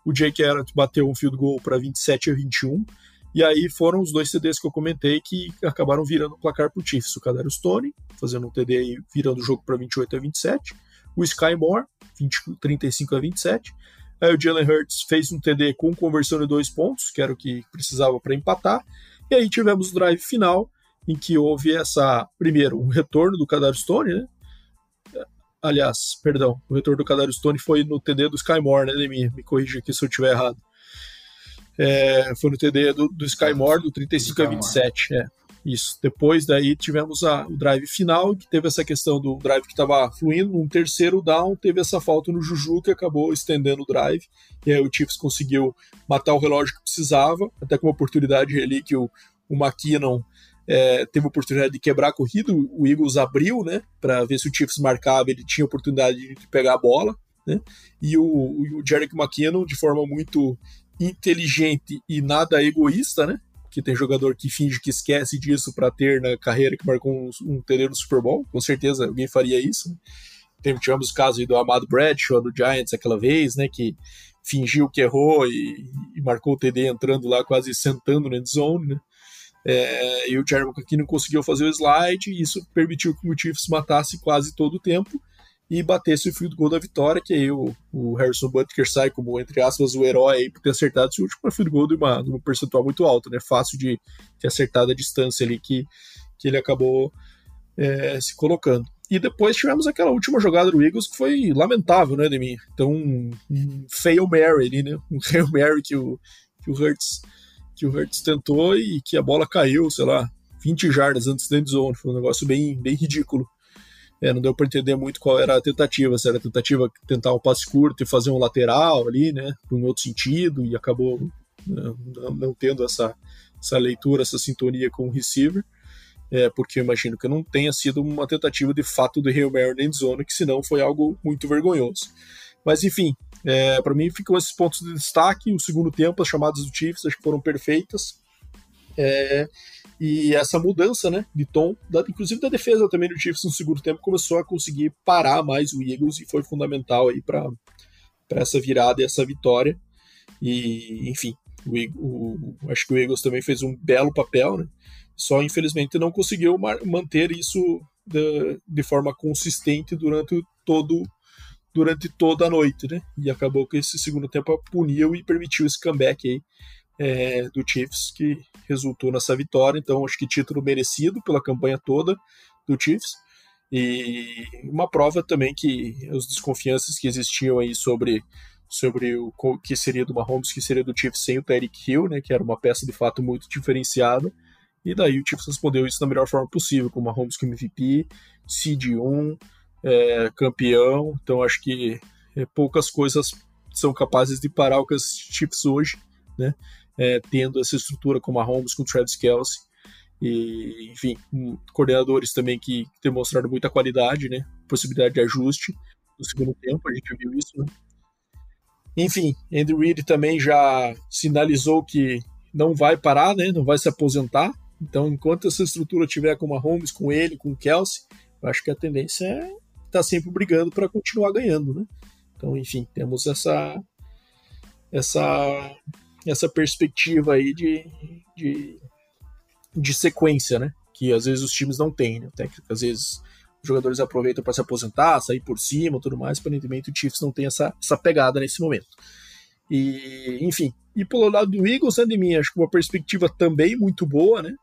O Jake Elliott bateu um field goal para 27 a 21. E aí foram os dois TDs que eu comentei que acabaram virando o placar para o Chiefs. O Kadarius Stone, fazendo um TD aí, virando o jogo para 28 a 27. O Sky Moore, 20, 35 a 27. Aí o Jalen Hurts fez um TD com conversão de dois pontos, que era o que precisava para empatar. E aí tivemos o drive final, em que houve essa, primeiro, um retorno do Kadar Stone, né? Aliás, perdão, o retorno do Kadar Stone foi no TD do Skymore, né, me, me corrija aqui se eu estiver errado. É, foi no TD do, do Skymore, do 35 a 27, é. Isso. Depois daí tivemos a, o drive final, que teve essa questão do drive que estava fluindo. Num terceiro down, teve essa falta no Juju, que acabou estendendo o drive. E aí o Chiefs conseguiu matar o relógio que precisava, até com uma oportunidade ali que o, o McKinnon é, teve a oportunidade de quebrar a corrida, o Eagles abriu, né, para ver se o Chiefs marcava, ele tinha a oportunidade de pegar a bola, né, e o, o McKinnon, de forma muito inteligente e nada egoísta, né, que tem jogador que finge que esquece disso para ter na carreira que marcou um, um TD no Super Bowl, com certeza alguém faria isso, né? tivemos o caso do Amado Bradshaw do Giants aquela vez, né, que fingiu que errou e, e marcou o TD entrando lá quase sentando end zone, né? É, e o Jeremy aqui não conseguiu fazer o slide, e isso permitiu que o Chiefs matasse quase todo o tempo e batesse o field goal da vitória, que aí o, o Harrison Butker sai como, entre aspas, o herói aí por ter acertado esse último field goal de uma, de percentual muito alto, né? Fácil de ter acertado a distância ali que, que ele acabou é, se colocando. E depois tivemos aquela última jogada do Eagles que foi lamentável, né, de mim. Então, um, um fail Mary ali, né? Um fail Mary que o, que o Hurts que o Hurts tentou e que a bola caiu, sei lá, 20 jardas antes da zone. Foi um negócio bem, bem ridículo. É, não deu para entender muito qual era a tentativa, se era a tentativa tentar um passe curto e fazer um lateral ali, né, por um outro sentido, e acabou né, não, não, tendo essa, essa leitura, essa sintonia com o receiver, é, porque eu imagino que não tenha sido uma tentativa de fato do Hail Mary na zone, que senão foi algo muito vergonhoso. Mas enfim, é, para mim ficam esses pontos de destaque. O segundo tempo, as chamadas do Chiefs acho que foram perfeitas. É, e essa mudança né, de tom, da, inclusive da defesa também do Chiefs no segundo tempo, começou a conseguir parar mais o Eagles e foi fundamental aí para essa virada e essa vitória. E, enfim, o, o, acho que o Eagles também fez um belo papel, né? Só infelizmente não conseguiu manter isso de, de forma consistente durante todo durante toda a noite, né? E acabou que esse segundo tempo puniu e permitiu esse comeback aí é, do Chiefs que resultou nessa vitória. Então acho que título merecido pela campanha toda do Chiefs e uma prova também que as desconfianças que existiam aí sobre sobre o que seria do Mahomes, que seria do Chiefs sem o Tyreek Hill, né, que era uma peça de fato muito diferenciada. E daí o Chiefs respondeu isso da melhor forma possível, com o Mahomes como MVP, seed 1, é, campeão. Então acho que é, poucas coisas são capazes de parar o os Chiefs hoje, né, é, tendo essa estrutura com o Mahomes, com Travis Kelce. E, enfim, coordenadores também que demonstraram muita qualidade, né? Possibilidade de ajuste no segundo tempo, a gente viu isso, né? Enfim, Andrew Reid também já sinalizou que não vai parar, né? Não vai se aposentar. Então, enquanto essa estrutura tiver com Mahomes, com ele, com Kelsey, eu acho que a tendência é estar tá sempre brigando para continuar ganhando, né? Então, enfim, temos essa essa essa perspectiva aí de, de, de sequência, né? Que às vezes os times não têm, né? Que às vezes os jogadores aproveitam para se aposentar, sair por cima tudo mais. Aparentemente o Chiefs não tem essa, essa pegada nesse momento. E, enfim, e pelo lado do Eagles, né, de mim, acho que uma perspectiva também muito boa, né?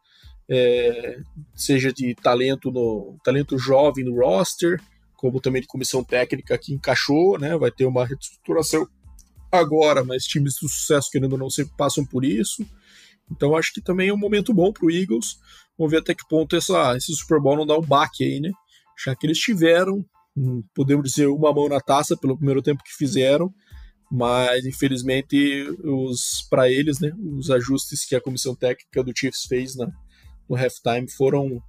É, seja de talento no talento jovem no roster, como também de comissão técnica que encaixou, né? Vai ter uma reestruturação agora, mas times de sucesso querendo ou não sempre passam por isso. Então acho que também é um momento bom para o Eagles. Vamos ver até que ponto essa, esse Super Bowl não dá um baque aí, né? já que eles tiveram, hum, podemos dizer, uma mão na taça pelo primeiro tempo que fizeram, mas infelizmente os para eles, né, os ajustes que a comissão técnica do Chiefs fez na, no halftime foram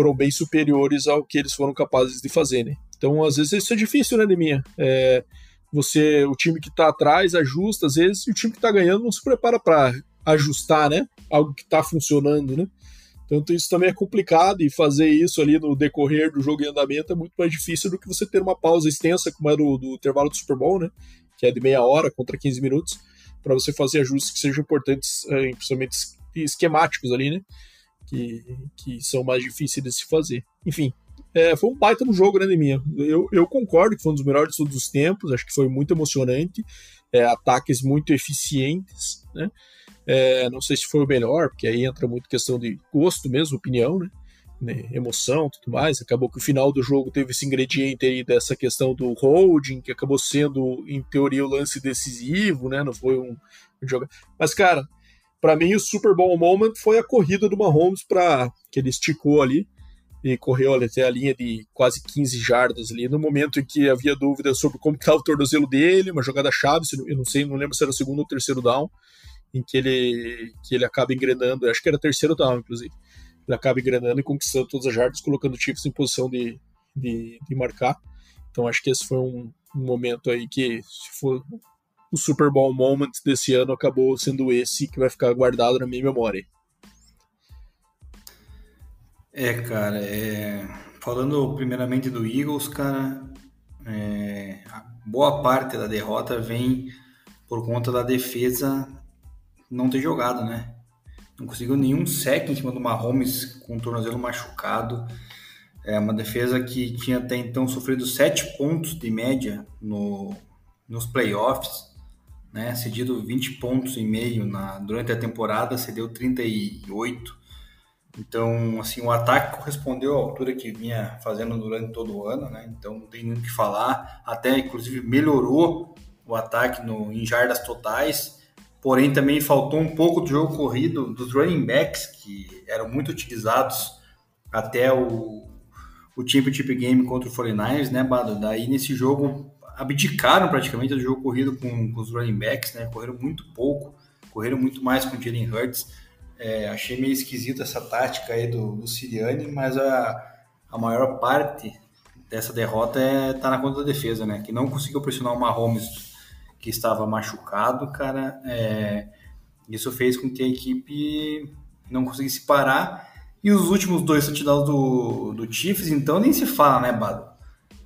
foram bem superiores ao que eles foram capazes de fazer, né? Então, às vezes isso é difícil, né, Deminha? É, você, o time que está atrás ajusta, às vezes, e o time que está ganhando não se prepara para ajustar, né? Algo que está funcionando, né? Tanto isso também é complicado e fazer isso ali no decorrer do jogo em andamento é muito mais difícil do que você ter uma pausa extensa, como é do intervalo do Super Bowl, né? Que é de meia hora contra 15 minutos, para você fazer ajustes que sejam importantes, é, principalmente esquemáticos ali, né? Que, que são mais difíceis de se fazer. Enfim, é, foi um baita no jogo, né, Neminha? Eu, eu concordo que foi um dos melhores de todos os tempos, acho que foi muito emocionante, é, ataques muito eficientes, né? É, não sei se foi o melhor, porque aí entra muito questão de gosto mesmo, opinião, né? né? emoção tudo mais. Acabou que o final do jogo teve esse ingrediente aí dessa questão do holding, que acabou sendo, em teoria, o lance decisivo, né? Não foi um, um jogo. Mas, cara, para mim o Super Bowl moment foi a corrida do Mahomes para que ele esticou ali e correu até a linha de quase 15 jardas ali, no momento em que havia dúvida sobre como estava o tornozelo dele, uma jogada chave, eu não sei, não lembro se era o segundo ou terceiro down, em que ele, que ele acaba engrenando, acho que era terceiro down, inclusive. Ele acaba engrenando e conquistando todas as jardas, colocando o Chiefs em posição de, de, de marcar. Então acho que esse foi um, um, momento aí que, se for o Super Bowl moment desse ano, acabou sendo esse que vai ficar guardado na minha memória. É, cara, é... falando primeiramente do Eagles, cara, é... boa parte da derrota vem por conta da defesa não ter jogado, né? Não conseguiu nenhum sec em cima do Mahomes com o tornozelo machucado. É uma defesa que tinha até então sofrido 7 pontos de média no, nos playoffs, né? Cedido 20 pontos e meio na, durante a temporada, cedeu 38. Então, assim, o ataque correspondeu à altura que vinha fazendo durante todo o ano, né? Então, não tem nem o que falar. Até, inclusive, melhorou o ataque no, em jardas totais porém também faltou um pouco do jogo corrido dos running backs, que eram muito utilizados até o, o Championship Game contra o 49ers, né, Bado? Daí nesse jogo abdicaram praticamente do jogo corrido com, com os running backs, né, correram muito pouco, correram muito mais com o Jalen Hurts, É, achei meio esquisita essa tática aí do, do Siriani, mas a, a maior parte dessa derrota é, tá na conta da defesa, né? Que não conseguiu pressionar o Mahomes, que estava machucado, cara. É, isso fez com que a equipe não conseguisse parar. E os últimos dois touchdowns do, do Chiefs, então nem se fala, né, Bado?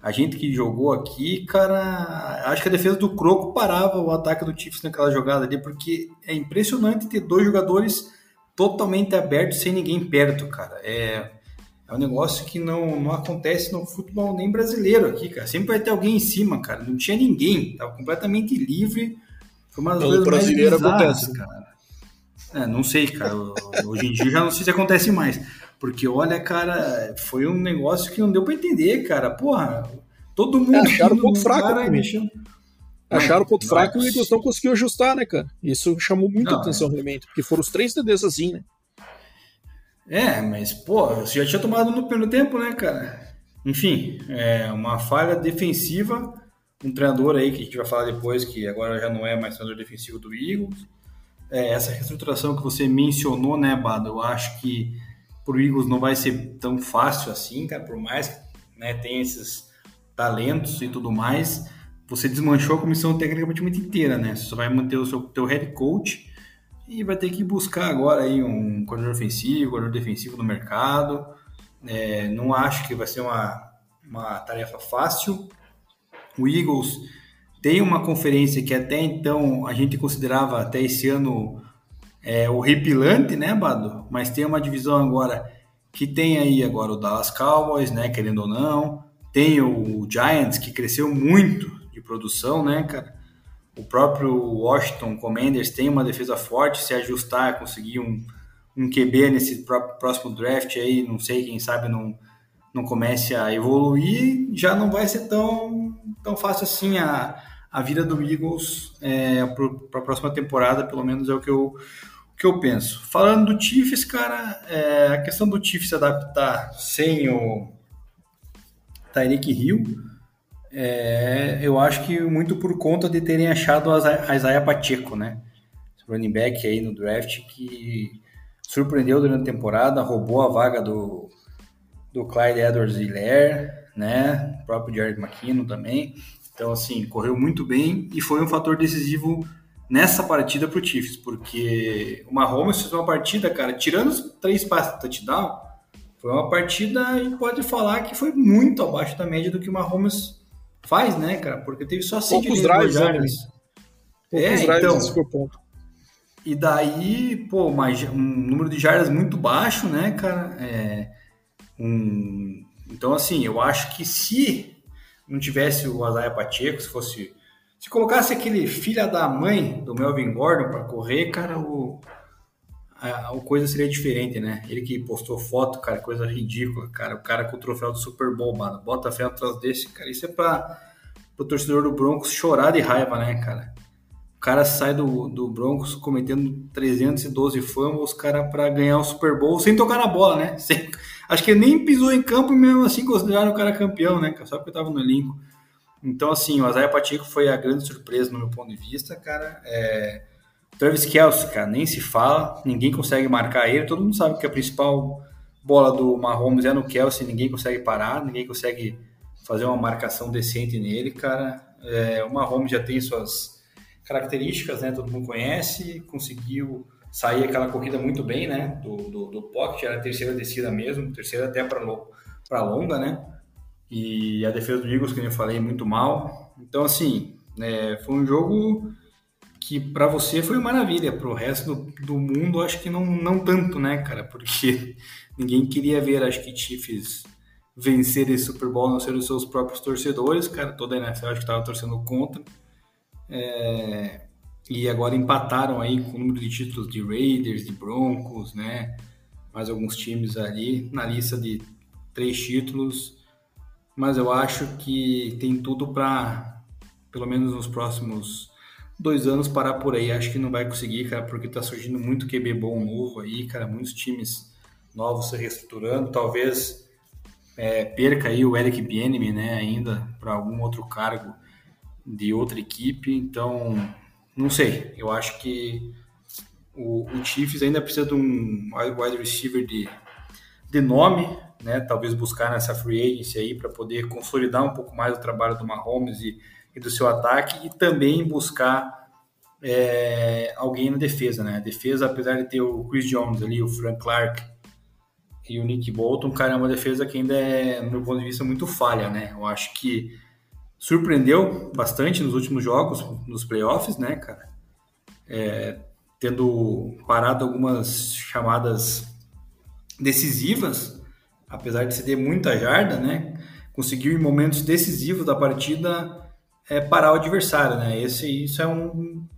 A gente que jogou aqui, cara, acho que a defesa do Croco parava o ataque do Chiefs naquela jogada ali, porque é impressionante ter dois jogadores totalmente abertos sem ninguém perto, cara. É, é um negócio que não, não acontece no futebol nem brasileiro aqui, cara. Sempre vai ter alguém em cima, cara. Não tinha ninguém, tava completamente livre. Foi uma das coisas mais bizarras, acontece. cara. É, não sei, cara. Hoje em dia já não sei se acontece mais. Porque, olha, cara, foi um negócio que não deu para entender, cara. Porra, todo mundo. É, acharam um ponto fraco, cara, mexendo. Acharam o ponto fraco e o Eagles não conseguiu ajustar, né, cara? Isso chamou muita não, atenção, é. realmente. Porque foram os três TDs assim, né? É, mas, pô, você já tinha tomado no primeiro tempo, né, cara? Enfim, é uma falha defensiva. Um treinador aí que a gente vai falar depois, que agora já não é mais treinador defensivo do Eagles é, essa reestruturação que você mencionou, né, Bado? Eu acho que para o Eagles não vai ser tão fácil assim, cara, por mais que né, tenha esses talentos e tudo mais, você desmanchou a comissão técnica praticamente inteira, né? Você só vai manter o seu teu head coach e vai ter que buscar agora aí um coordenador ofensivo, coordenador defensivo no mercado. É, não acho que vai ser uma, uma tarefa fácil. O Eagles tem uma conferência que até então a gente considerava até esse ano é, horripilante, né, Bado? Mas tem uma divisão agora que tem aí agora o Dallas Cowboys, né, querendo ou não, tem o Giants que cresceu muito de produção, né, cara? O próprio Washington Commanders tem uma defesa forte, se ajustar, conseguir um, um QB nesse próximo draft aí, não sei, quem sabe não, não comece a evoluir, já não vai ser tão, tão fácil assim a, a vida do Eagles é, para a próxima temporada, pelo menos é o que eu, que eu penso. Falando do Chiefs, cara, é, a questão do Chiefs se adaptar sem o Tyreek Hill, é, eu acho que muito por conta de terem achado a Isaiah Pacheco, né? Esse running back aí no draft que surpreendeu durante a temporada, roubou a vaga do, do Clyde Edwards-Helaire, né? O próprio Jared McKinnon também. Então, assim, correu muito bem e foi um fator decisivo nessa partida para o Chiefs, porque o Mahomes fez uma partida, cara, tirando os três passos de touchdown, foi uma partida e pode falar que foi muito abaixo da média do que o Mahomes faz, né, cara? Porque teve só cinco drives, né? É, então. E daí, pô, uma, um número de jardas muito baixo, né, cara? É, um, então, assim, eu acho que se não tivesse o Azaia Pacheco, se fosse. Se colocasse aquele filha da mãe do Melvin Gordon para correr, cara, o, a, a, coisa seria diferente, né? Ele que postou foto, cara, coisa ridícula, cara. O cara com o troféu do Super Bowl, mano. Bota fé atrás desse, cara. Isso é para o torcedor do Broncos chorar de raiva, né, cara? O cara sai do, do Broncos cometendo 312 fumbles, cara, para ganhar o Super Bowl sem tocar na bola, né? Sem, Acho que ele nem pisou em campo e mesmo assim consideraram o cara campeão, né? Só porque estava no elenco. Então, assim, o Azaia Pacheco foi a grande surpresa no meu ponto de vista, cara. É... Travis Kelce, cara, nem se fala, ninguém consegue marcar ele. Todo mundo sabe que a principal bola do Mahomes é no Kelce, ninguém consegue parar, ninguém consegue fazer uma marcação decente nele, cara. É... o Mahomes já tem suas características, né? Todo mundo conhece, conseguiu sair aquela corrida muito bem, né? Do, do, do pocket, era a terceira descida mesmo, terceira até para longa, né? E a defesa do Eagles, que eu falei, muito mal. Então, assim, é, foi um jogo que para você foi maravilha, para o resto do, do, mundo acho que não, não tanto, né, cara? Porque ninguém queria ver, acho que Chiefs vencer esse Super Bowl, não ser os seus próprios torcedores, cara. Toda a NFL acho que estava torcendo contra. É, e agora empataram aí com o número de títulos de Raiders, de Broncos, né? Mais alguns times ali na lista de três títulos. Mas eu acho que tem tudo para, pelo menos nos próximos dois anos, parar por aí. Acho que não vai conseguir, cara, porque tá surgindo muito QB bom novo aí, cara. Muitos times novos se reestruturando. Talvez é, perca aí o Eric Bieniemy, né? Ainda para algum outro cargo de outra equipe. Então não sei, eu acho que o, o Chiefs ainda precisa de um wide receiver de, de nome, né? Talvez buscar nessa free agency aí para poder consolidar um pouco mais o trabalho do Mahomes e, e do seu ataque e também buscar é, alguém na defesa, né? A defesa, apesar de ter o Chris Jones ali, o Frank Clark e o Nick Bolton, cara, é uma defesa que ainda é, no meu ponto de vista, muito falha, né? Eu acho que surpreendeu bastante nos últimos jogos, nos playoffs, né, cara? É, tendo parado algumas chamadas decisivas, apesar de ceder muita jarda, né? Conseguiu em momentos decisivos da partida é, parar o adversário, né? Esse, isso é um, um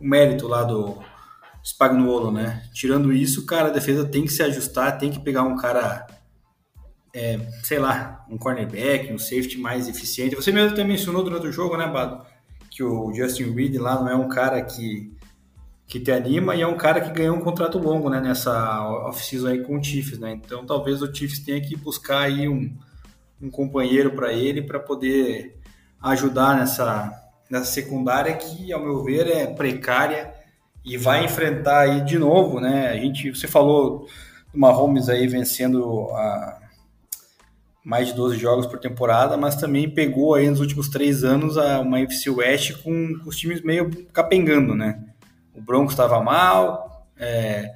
mérito lá do Spagnuolo, né? Tirando isso, cara, a defesa tem que se ajustar, tem que pegar um cara, é, sei lá, um cornerback, um safety mais eficiente. Você mesmo até mencionou durante o jogo, né, Bado? Que o Justin Reed lá não é um cara que que te anima e é um cara que ganhou um contrato longo, né, nessa off-season aí com o Chiefs, né? Então talvez o Chiefs tenha que buscar aí um, um companheiro para ele para poder ajudar nessa, nessa secundária que, ao meu ver, é precária e vai enfrentar aí de novo, né? A gente, você falou do Mahomes aí vencendo a mais de 12 jogos por temporada, mas também pegou aí nos últimos três anos a, uma FC West com, com os times meio capengando, né? O Broncos estava mal, é,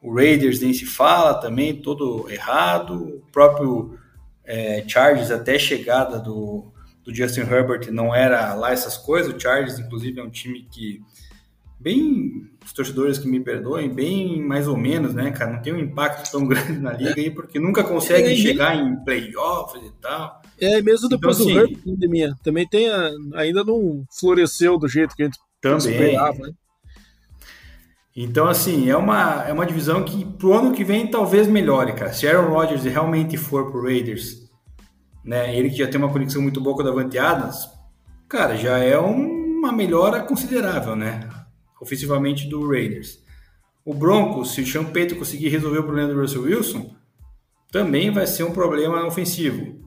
o Raiders nem se fala também, todo errado, o próprio é, Chargers até chegada do, do Justin Herbert não era lá essas coisas, o Chargers inclusive é um time que bem, os torcedores que me perdoem, bem mais ou menos, né, cara, não tem um impacto tão grande na liga aí, porque nunca conseguem é, chegar em playoffs e tal. É, mesmo então, depois então, do assim, Herbert, pandemia, também tem, a, ainda não floresceu do jeito que a gente também, esperava, né? Então, assim, é uma, é uma divisão que pro ano que vem talvez melhore, cara. Se Aaron Rodgers realmente for pro Raiders, né, ele que já tem uma conexão muito boa com o Davante Adams, cara, já é uma melhora considerável, né? Ofensivamente do Raiders. O Broncos, se o Sean Payton conseguir resolver o problema do Russell Wilson, também vai ser um problema ofensivo.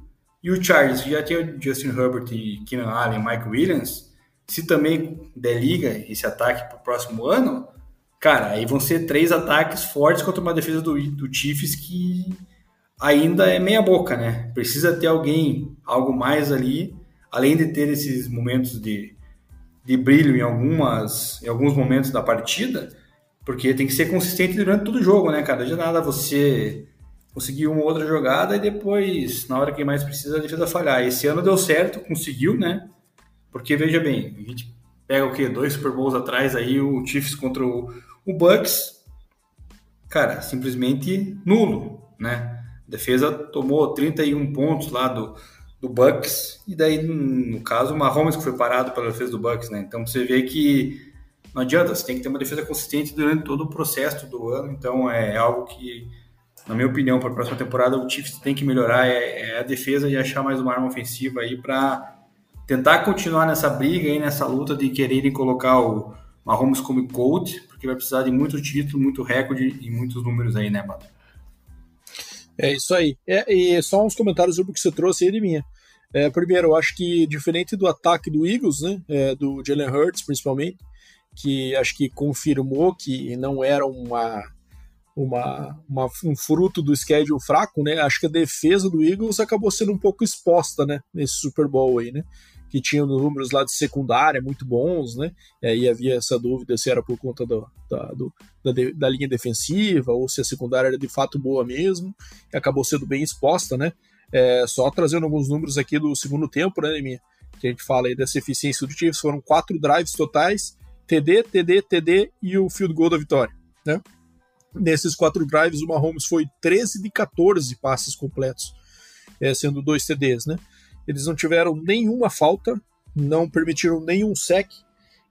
E o Chargers, que já tem o Justin Herbert e Keenan Allen, Mike Williams, se também der liga esse ataque para o próximo ano, Cara, aí vão ser três ataques fortes contra uma defesa do, do Chiefs que ainda é meia boca, né? Precisa ter alguém, algo mais ali, além de ter esses momentos de, de brilho em, algumas, em alguns momentos da partida, porque tem que ser consistente durante todo o jogo, né, cara? De nada você conseguir uma outra jogada e depois, na hora que mais precisa, a defesa falhar. Esse ano deu certo, conseguiu, né? Porque, veja bem, a gente pega o quê? Dois Super Bowls atrás aí, o Chiefs contra o, o Bucks, cara, simplesmente nulo, né? A defesa tomou 31 pontos lá do, do Bucks, e daí, no caso, o Mahomes que foi parado pela defesa do Bucks, né? Então você vê que não adianta, você tem que ter uma defesa consistente durante todo o processo do ano, então é algo que, na minha opinião, para a próxima temporada o Chiefs tem que melhorar é, é a defesa e achar mais uma arma ofensiva aí para tentar continuar nessa briga aí, nessa luta de quererem colocar o Mahomes como coach, porque vai precisar de muito título, muito recorde e muitos números aí, né, Bato? É isso aí. É, e só uns comentários sobre o que você trouxe aí de minha. É, primeiro, eu acho que diferente do ataque do Eagles, né, é, do Jalen Hurts principalmente, que acho que confirmou que não era uma, uma, uma, um fruto do schedule fraco, né? Acho que a defesa do Eagles acabou sendo um pouco exposta, né, nesse Super Bowl aí, né? que tinham números lá de secundária muito bons, né? E aí havia essa dúvida se era por conta do, da, do, da, da, linha defensiva ou se a secundária era de fato boa mesmo, e acabou sendo bem exposta, né? É, só trazendo alguns números aqui do segundo tempo, né, minha, que a gente fala aí dessa eficiência do Chiefs, foram quatro drives totais, TD, TD, TD e o field goal da vitória, né? Nesses quatro drives, o Mahomes foi 13 de 14 passes completos, é, sendo dois TDs, né? Eles não tiveram nenhuma falta, não permitiram nenhum sec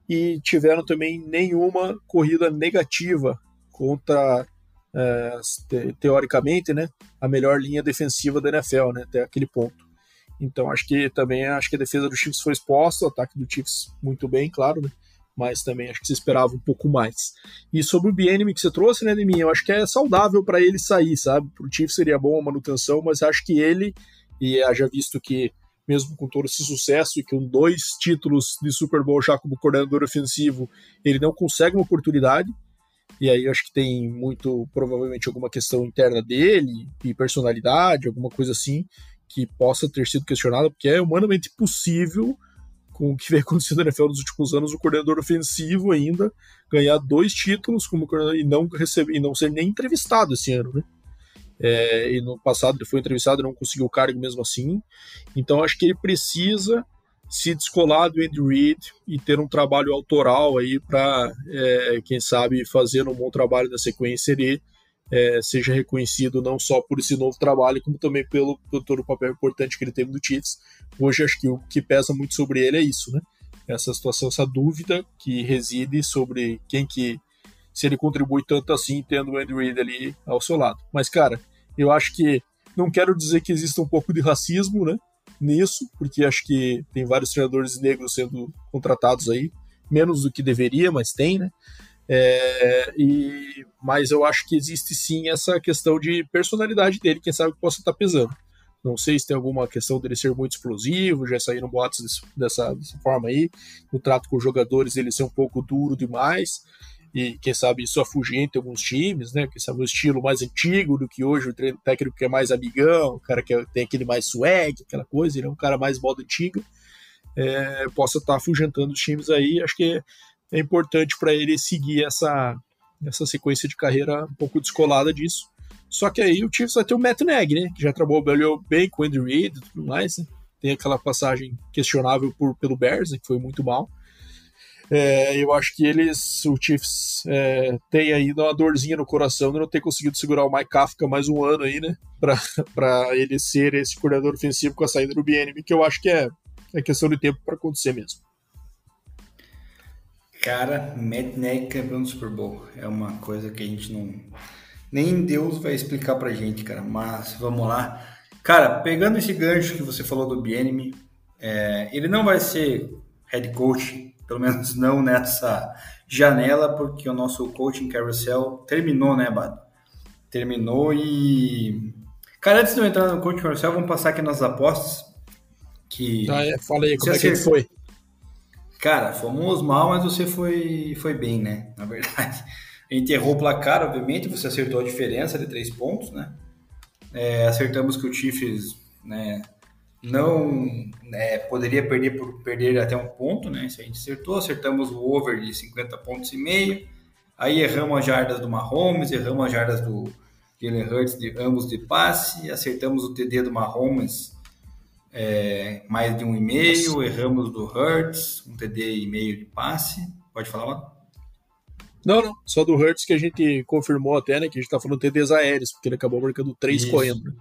e tiveram também nenhuma corrida negativa contra, é, teoricamente, né, a melhor linha defensiva da NFL, né, até aquele ponto. Então acho que também acho que a defesa do Chiefs foi exposta, o ataque do Chiefs muito bem, claro, né, mas também acho que se esperava um pouco mais. E sobre o Bienemy que você trouxe, né, mim, eu acho que é saudável para ele sair, sabe? Para o seria bom a manutenção, mas acho que ele, e haja visto que mesmo com todo esse sucesso e com dois títulos de Super Bowl já como coordenador ofensivo, ele não consegue uma oportunidade. E aí acho que tem muito, provavelmente, alguma questão interna dele, e personalidade, alguma coisa assim, que possa ter sido questionada, porque é humanamente possível, com o que vem acontecendo na NFL nos últimos anos, o coordenador ofensivo ainda ganhar dois títulos como e não receber e não ser nem entrevistado esse ano, né? É, e no passado ele foi entrevistado e não conseguiu o cargo mesmo assim. Então acho que ele precisa se descolar do Andy Reid e ter um trabalho autoral aí para, é, quem sabe, fazer um bom trabalho na sequência ele é, seja reconhecido não só por esse novo trabalho, como também pelo, todo o papel importante que ele teve no Chiefs. Hoje acho que o que pesa muito sobre ele é isso, né? Essa situação, essa dúvida que reside sobre quem que se ele contribui tanto assim tendo o Andy Reid ali ao seu lado. Mas cara, eu acho que não quero dizer que exista um pouco de racismo, né? nisso, porque acho que tem vários treinadores negros sendo contratados aí, menos do que deveria, mas tem, né? É, e, mas eu acho que existe sim essa questão de personalidade dele, quem sabe que possa estar pesando. Não sei se tem alguma questão dele ser muito explosivo, já saíram boatos dessa, dessa forma aí. O trato com os jogadores ele ser um pouco duro demais e quem sabe isso afugenta alguns times, né? Quem sabe o estilo mais antigo do que hoje, o técnico que é mais amigão, o cara que é, tem aquele mais swag, aquela coisa, ele é um cara mais modo antigo, é, possa estar tá afugentando os times aí. Acho que é, importante para ele seguir essa, essa sequência de carreira um pouco descolada disso. Só que aí o Chiefs vai ter o Matt né? Que já trabalhou bem com o Andy Reid e tudo mais, né? Tem aquela passagem questionável por, pelo Bears, né, que foi muito mal. É, eu acho que eles, o Chiefs, é, tem ainda uma dorzinha no coração de não ter conseguido segurar o Mike Kafka mais um ano aí, né? Para ele ser esse coordenador ofensivo com a saída do BNB, que eu acho que é, é questão de tempo para acontecer mesmo. Cara, Nagy campeão do Super Bowl é uma coisa que a gente não. Nem Deus vai explicar pra gente, cara. Mas vamos lá. Cara, pegando esse gancho que você falou do BNB, é, ele não vai ser head coach pelo menos não nessa janela, porque o nosso coaching carousel terminou, né, Bado? Terminou e. Cara, antes de eu entrar no coaching carousel, vamos passar aqui nas apostas. Que ah, é. Fala aí, como é que foi? Cara, fomos mal, mas você foi, foi bem, né? Na verdade. A gente errou o placar, obviamente, você acertou a diferença de três pontos, né? É, acertamos que o Chiefs né, não é, poderia perder por perder até um ponto, né? Se a gente acertou, acertamos o over de 50 pontos e meio. Aí erramos as jardas do Mahomes, erramos as jardas do Jalen Hurts, de, ambos de passe, acertamos o TD do Mahomes é, mais de um e meio, erramos do Hurts, um TD e meio de passe. Pode falar, lá? Não, não, só do Hurts que a gente confirmou até, né? Que a gente tá falando TDs aéreos, porque ele acabou marcando três correndo. Né?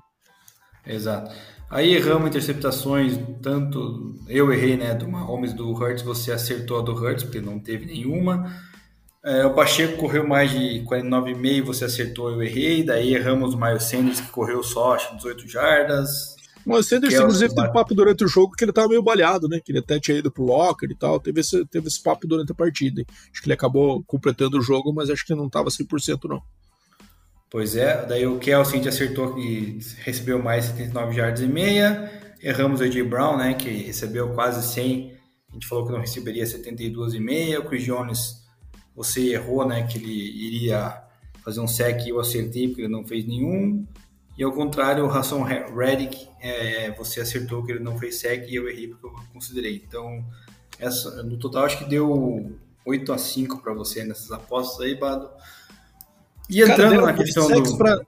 Exato. Aí erramos interceptações, tanto eu errei, né, do Mahomes do Hurts, você acertou a do Hurts, porque não teve nenhuma. É, o Pacheco correu mais de 49,5, você acertou, eu errei. Daí erramos o Miles Sanders, que correu só, acho, 18 jardas. O Sanders, inclusive, teve papo durante o jogo que ele tava meio baleado, né? Que ele até tinha ido pro locker e tal. Teve esse, teve esse papo durante a partida. Acho que ele acabou completando o jogo, mas acho que não tava 100% não. Pois é, daí o Kelsey acertou e recebeu mais 79 yards e meia. Erramos o AJ Brown, né, que recebeu quase 100. A gente falou que não receberia 72 e meia. O Chris Jones, você errou, né, que ele iria fazer um sec e eu acertei porque ele não fez nenhum. E ao contrário, o Rasson Reddick, é, você acertou que ele não fez sec e eu errei porque eu considerei. Então, essa, no total acho que deu 8 a 5 para você nessas apostas aí, Bado. E entrando Cara, na questão do... Pra,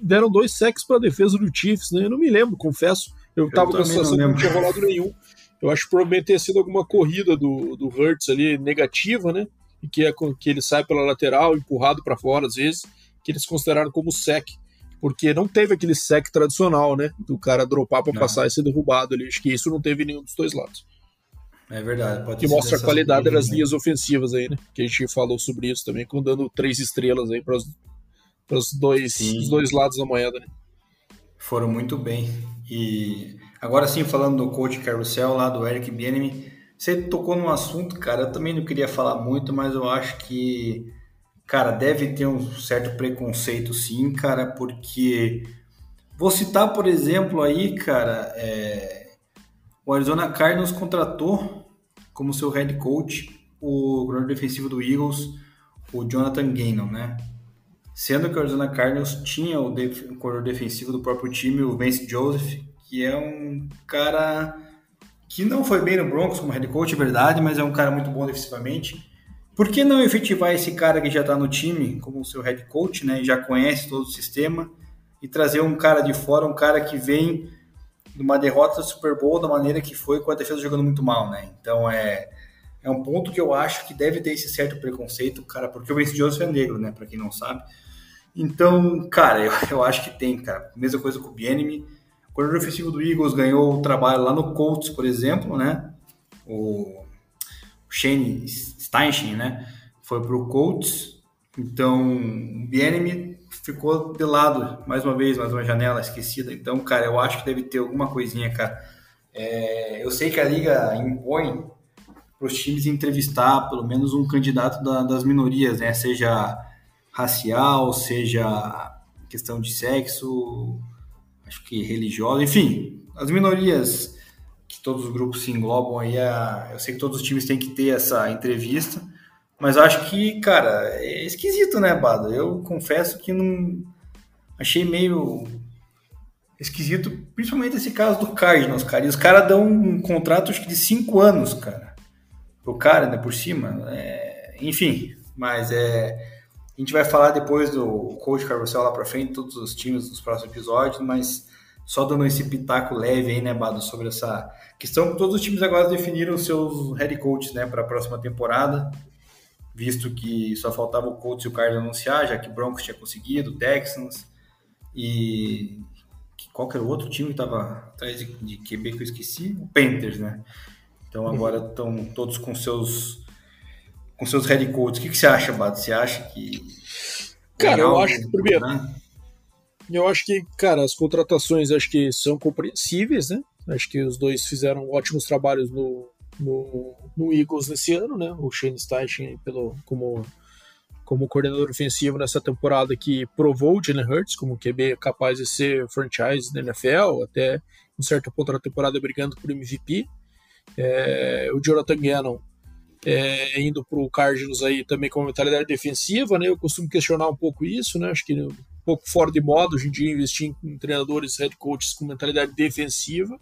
deram dois sacks para a defesa do Chiefs, né? Eu não me lembro, confesso. Eu, estava com a sensação que não tinha rolado nenhum. Eu acho que provavelmente ter sido alguma corrida do, do Hurts ali negativa, né? E que, é, que ele sai pela lateral, empurrado para fora às vezes, que eles consideraram como sec. Porque não teve aquele sec tradicional, né? Do cara dropar para passar e ser derrubado ali. Acho que isso não teve nenhum dos dois lados. É verdade. Pode que mostra a qualidade das né? linhas ofensivas aí, né? Que a gente falou sobre isso também, com dando três estrelas aí para os dois, os dois lados da moeda, né? Foram muito bem. E agora sim, falando do coach Carousel lá do Eric Bienemy, você tocou num assunto, cara, eu também não queria falar muito, mas eu acho que, cara, deve ter um certo preconceito sim, cara, porque vou citar, por exemplo, aí, cara, é, o Arizona Cardinals contratou como seu head coach, o coordenador defensivo do Eagles, o Jonathan Gannon, né? Sendo que o Arizona Cardinals tinha o, corredor defensivo do próprio time, o Vance Joseph, que é um cara que não foi bem no Broncos como head coach, é verdade, mas é um cara muito bom defensivamente. Por que não efetivar esse cara que já está no time como seu head coach, né? Já conhece todo o sistema e trazer um cara de fora, um cara que vem de uma derrota Super Bowl da maneira que foi com a defesa jogando muito mal, né? Então é é um ponto que eu acho que deve ter esse certo preconceito, cara, porque o Vince Joseph é negro, né? Para quem não sabe. Então, cara, eu, eu acho que tem, cara. Mesma coisa com o Bienemy. O coordenador ofensivo do Eagles ganhou o trabalho lá no Colts, por exemplo, né? O Shane Steinchen, né? Foi para o Colts. Então, o Bienemy ficou de lado, mais uma vez, mais uma janela esquecida. Então, cara, eu acho que deve ter alguma coisinha, cara. É, eu sei que a liga impõe para os times entrevistar pelo menos um candidato da, das minorias, né? Seja racial, seja questão de sexo, acho que religiosa, enfim, as minorias todos os grupos se englobam aí, a, eu sei que todos os times têm que ter essa entrevista, mas acho que, cara, é esquisito, né, Bado? Eu confesso que não achei meio esquisito, principalmente esse caso do Cardinals, cara. E os caras dão um contrato acho que de cinco anos, cara, pro cara, né, por cima. É... enfim, mas é a gente vai falar depois do coach Carrossel lá para frente, todos os times dos próximos episódios, mas só dando esse pitaco leve aí, né, Bado, sobre essa questão. Todos os times agora definiram seus head coaches, né, para a próxima temporada, visto que só faltava o Colts e o Cardinals anunciar, já que o Broncos tinha conseguido, Texans e qual que era o outro time que estava atrás de, de QB que eu esqueci? O Panthers, né? Então agora estão todos com seus com seus head coaches. O que, que você acha, Bato? Você acha que. Cara, eu acho que, primeiro, eu acho que, cara, as contratações acho que são compreensíveis, né? Acho que os dois fizeram ótimos trabalhos no, no, no Eagles nesse ano, né? O Shane Steichen pelo, como, como coordenador ofensivo nessa temporada que provou o Jalen Hurts como QB capaz de ser franchise na NFL, até um certo ponto da temporada brigando por MVP. É, o Jonathan Gannon é, indo para o Cardinals aí também com uma mentalidade defensiva, né? Eu costumo questionar um pouco isso, né? Acho que pouco fora de moda hoje em dia investir em treinadores, head coaches com mentalidade defensiva,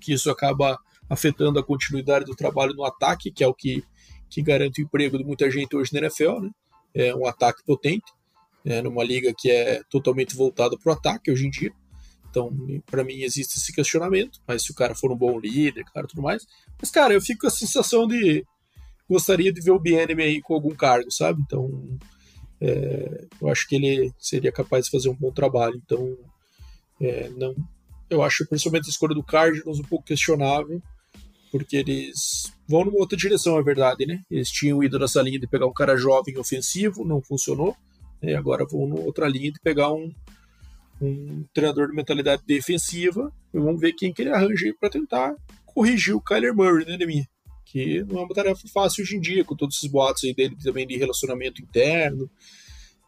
que isso acaba afetando a continuidade do trabalho no ataque, que é o que, que garante o emprego de muita gente hoje na NFL, né? É um ataque potente, né? numa liga que é totalmente voltada para o ataque hoje em dia. Então, para mim existe esse questionamento, mas se o cara for um bom líder, cara, tudo mais. Mas, cara, eu fico com a sensação de gostaria de ver o BNM aí com algum cargo, sabe? Então, é, eu acho que ele seria capaz de fazer um bom trabalho. Então, é, não, eu acho principalmente a escolha do Cardinals um pouco questionável, porque eles vão numa outra direção, é verdade, né? Eles tinham ido nessa linha de pegar um cara jovem ofensivo, não funcionou, né? e agora vão numa outra linha de pegar um, um treinador de mentalidade defensiva, e vamos ver quem que ele arranja para tentar corrigir o Kyler Murray, né, Demi? Que não é uma tarefa fácil hoje em dia, com todos esses boatos aí dele também de relacionamento interno.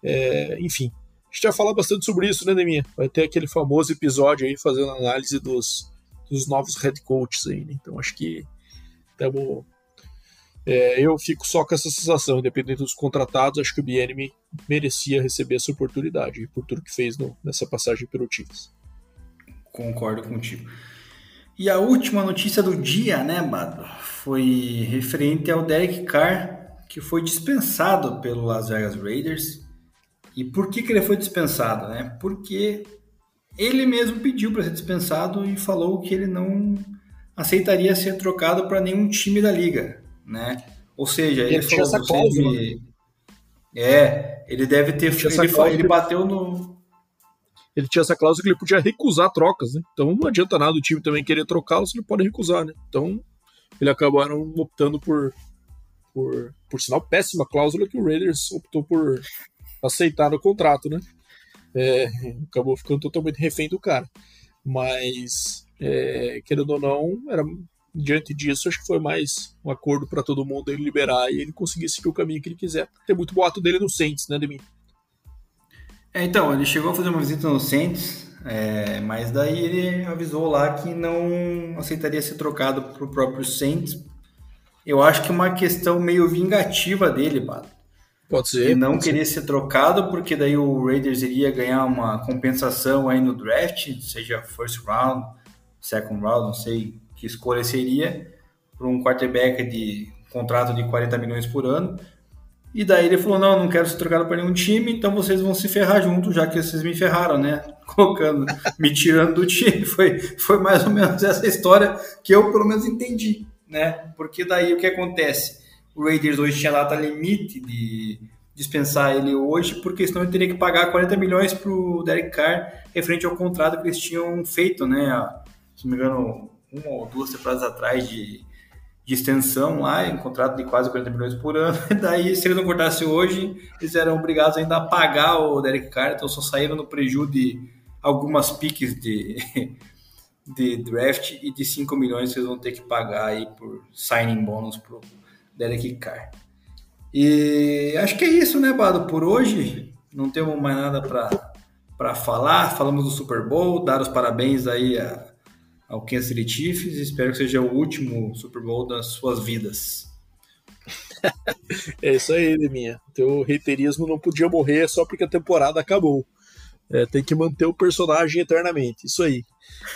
É, enfim, a gente vai falar bastante sobre isso, né, Deminha? Vai ter aquele famoso episódio aí fazendo análise dos, dos novos head coaches aí, né? Então acho que estamos. É, eu fico só com essa sensação, independente dos contratados, acho que o BNM merecia receber essa oportunidade, por tudo que fez no, nessa passagem pelo Chiefs. Concordo contigo. E a última notícia do dia, né, Bado, foi referente ao Derek Carr, que foi dispensado pelo Las Vegas Raiders. E por que, que ele foi dispensado, né? Porque ele mesmo pediu para ser dispensado e falou que ele não aceitaria ser trocado para nenhum time da liga, né? Ou seja, ele, ele falou essa cláusula. Me... É, ele deve ter ele, ele bateu no ele tinha essa cláusula que ele podia recusar trocas, né? Então não adianta nada o time também querer trocá-lo se ele pode recusar, né? Então eles acabaram optando por, por, por sinal, péssima cláusula que o Raiders optou por aceitar no contrato, né? É, acabou ficando totalmente refém do cara. Mas, é, querendo ou não, era, diante disso, acho que foi mais um acordo para todo mundo ele liberar e ele conseguir seguir o caminho que ele quiser. Tem muito boato dele no Saints, né, Demi? É, então, ele chegou a fazer uma visita no Saints, é, mas daí ele avisou lá que não aceitaria ser trocado para o próprio Saints. Eu acho que é uma questão meio vingativa dele, Bato. Pode ser. E não pode queria ser. ser trocado, porque daí o Raiders iria ganhar uma compensação aí no draft, seja first round, second round, não sei que escolha seria, para um quarterback de contrato de 40 milhões por ano. E daí ele falou: não, não quero ser trocado para nenhum time, então vocês vão se ferrar junto, já que vocês me ferraram, né? Colocando, me tirando do time. Foi, foi mais ou menos essa história que eu pelo menos entendi, né? Porque daí o que acontece? O Raiders hoje tinha data limite de dispensar ele hoje, porque senão ele teria que pagar 40 milhões para o Derek Carr referente ao contrato que eles tinham feito, né? Se não me engano, uma ou duas temporadas atrás de de extensão lá, em contrato de quase 40 milhões por ano. Daí, se eles não cortassem hoje, eles eram obrigados ainda a pagar o Derek Carr, então só saíram no prejuízo de algumas piques de, de draft e de 5 milhões eles vão ter que pagar aí por signing bônus pro Derek Carr. E acho que é isso, né, Bado? Por hoje, não temos mais nada para falar. Falamos do Super Bowl, dar os parabéns aí a ao Kansas City Chiefs. Espero que seja o último Super Bowl das suas vidas. é isso aí, Deminha. Teu reiterismo não podia morrer só porque a temporada acabou. É, tem que manter o personagem eternamente. Isso aí.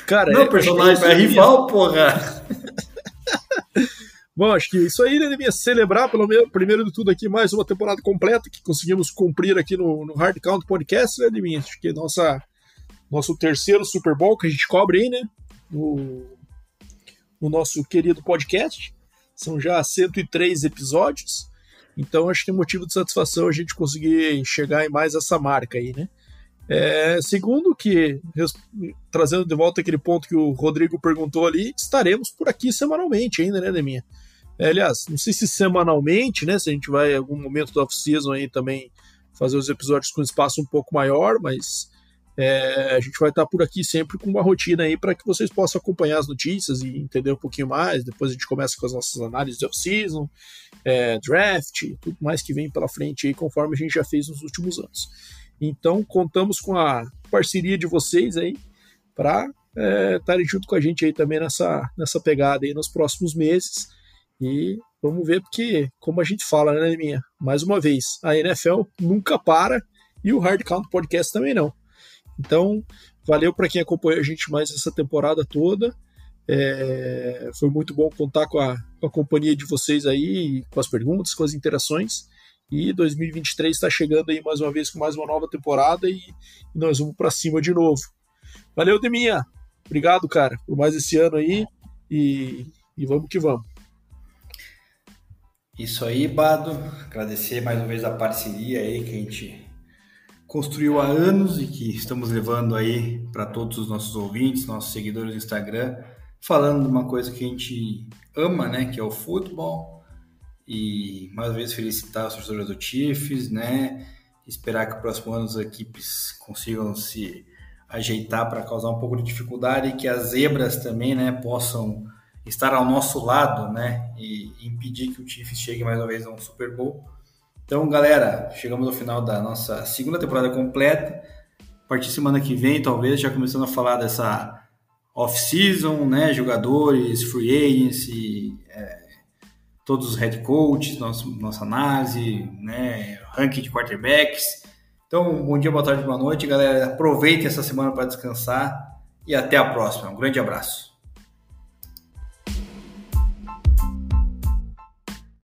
Cara, não, é, personagem é, é rival, porra. Bom, acho que isso aí, né? Celebrar, pelo menos, primeiro de tudo aqui, mais uma temporada completa que conseguimos cumprir aqui no, no Hard Count Podcast, né, Deminha? Acho que é nossa, nosso terceiro Super Bowl que a gente cobre aí, né? No, no nosso querido podcast. São já 103 episódios. Então acho que é motivo de satisfação a gente conseguir chegar em mais essa marca aí, né? É, segundo que, trazendo de volta aquele ponto que o Rodrigo perguntou ali, estaremos por aqui semanalmente ainda, né, Deminha? É, aliás, não sei se semanalmente, né, se a gente vai em algum momento do off-season aí também fazer os episódios com espaço um pouco maior, mas é, a gente vai estar por aqui sempre com uma rotina aí para que vocês possam acompanhar as notícias e entender um pouquinho mais. Depois a gente começa com as nossas análises de off-season, é, draft, tudo mais que vem pela frente aí, conforme a gente já fez nos últimos anos. Então, contamos com a parceria de vocês aí para é, estarem junto com a gente aí também nessa, nessa pegada aí nos próximos meses. E vamos ver, porque, como a gente fala, né, minha? Mais uma vez, a NFL nunca para e o Hard Count Podcast também não. Então, valeu para quem acompanhou a gente mais essa temporada toda. É, foi muito bom contar com a, com a, companhia de vocês aí, com as perguntas, com as interações. E 2023 está chegando aí mais uma vez com mais uma nova temporada e, e nós vamos para cima de novo. Valeu, Deminha. Obrigado, cara, por mais esse ano aí e, e vamos que vamos. Isso aí, Bado. Agradecer mais uma vez a parceria aí que a gente construiu há anos e que estamos levando aí para todos os nossos ouvintes, nossos seguidores do Instagram, falando de uma coisa que a gente ama, né, que é o futebol. E mais uma vez felicitar os torcedores do Chiefs, né? Esperar que no próximo ano as equipes consigam se ajeitar para causar um pouco de dificuldade e que as zebras também, né, possam estar ao nosso lado, né, e impedir que o Chiefs chegue mais uma vez a um Super Bowl. Então, galera, chegamos ao final da nossa segunda temporada completa. A partir de semana que vem, talvez, já começando a falar dessa off-season, né? Jogadores, free agency, é, todos os head coaches, nosso, nossa análise, né? Ranking de quarterbacks. Então, bom dia, boa tarde, boa noite, galera. Aproveitem essa semana para descansar e até a próxima. Um grande abraço.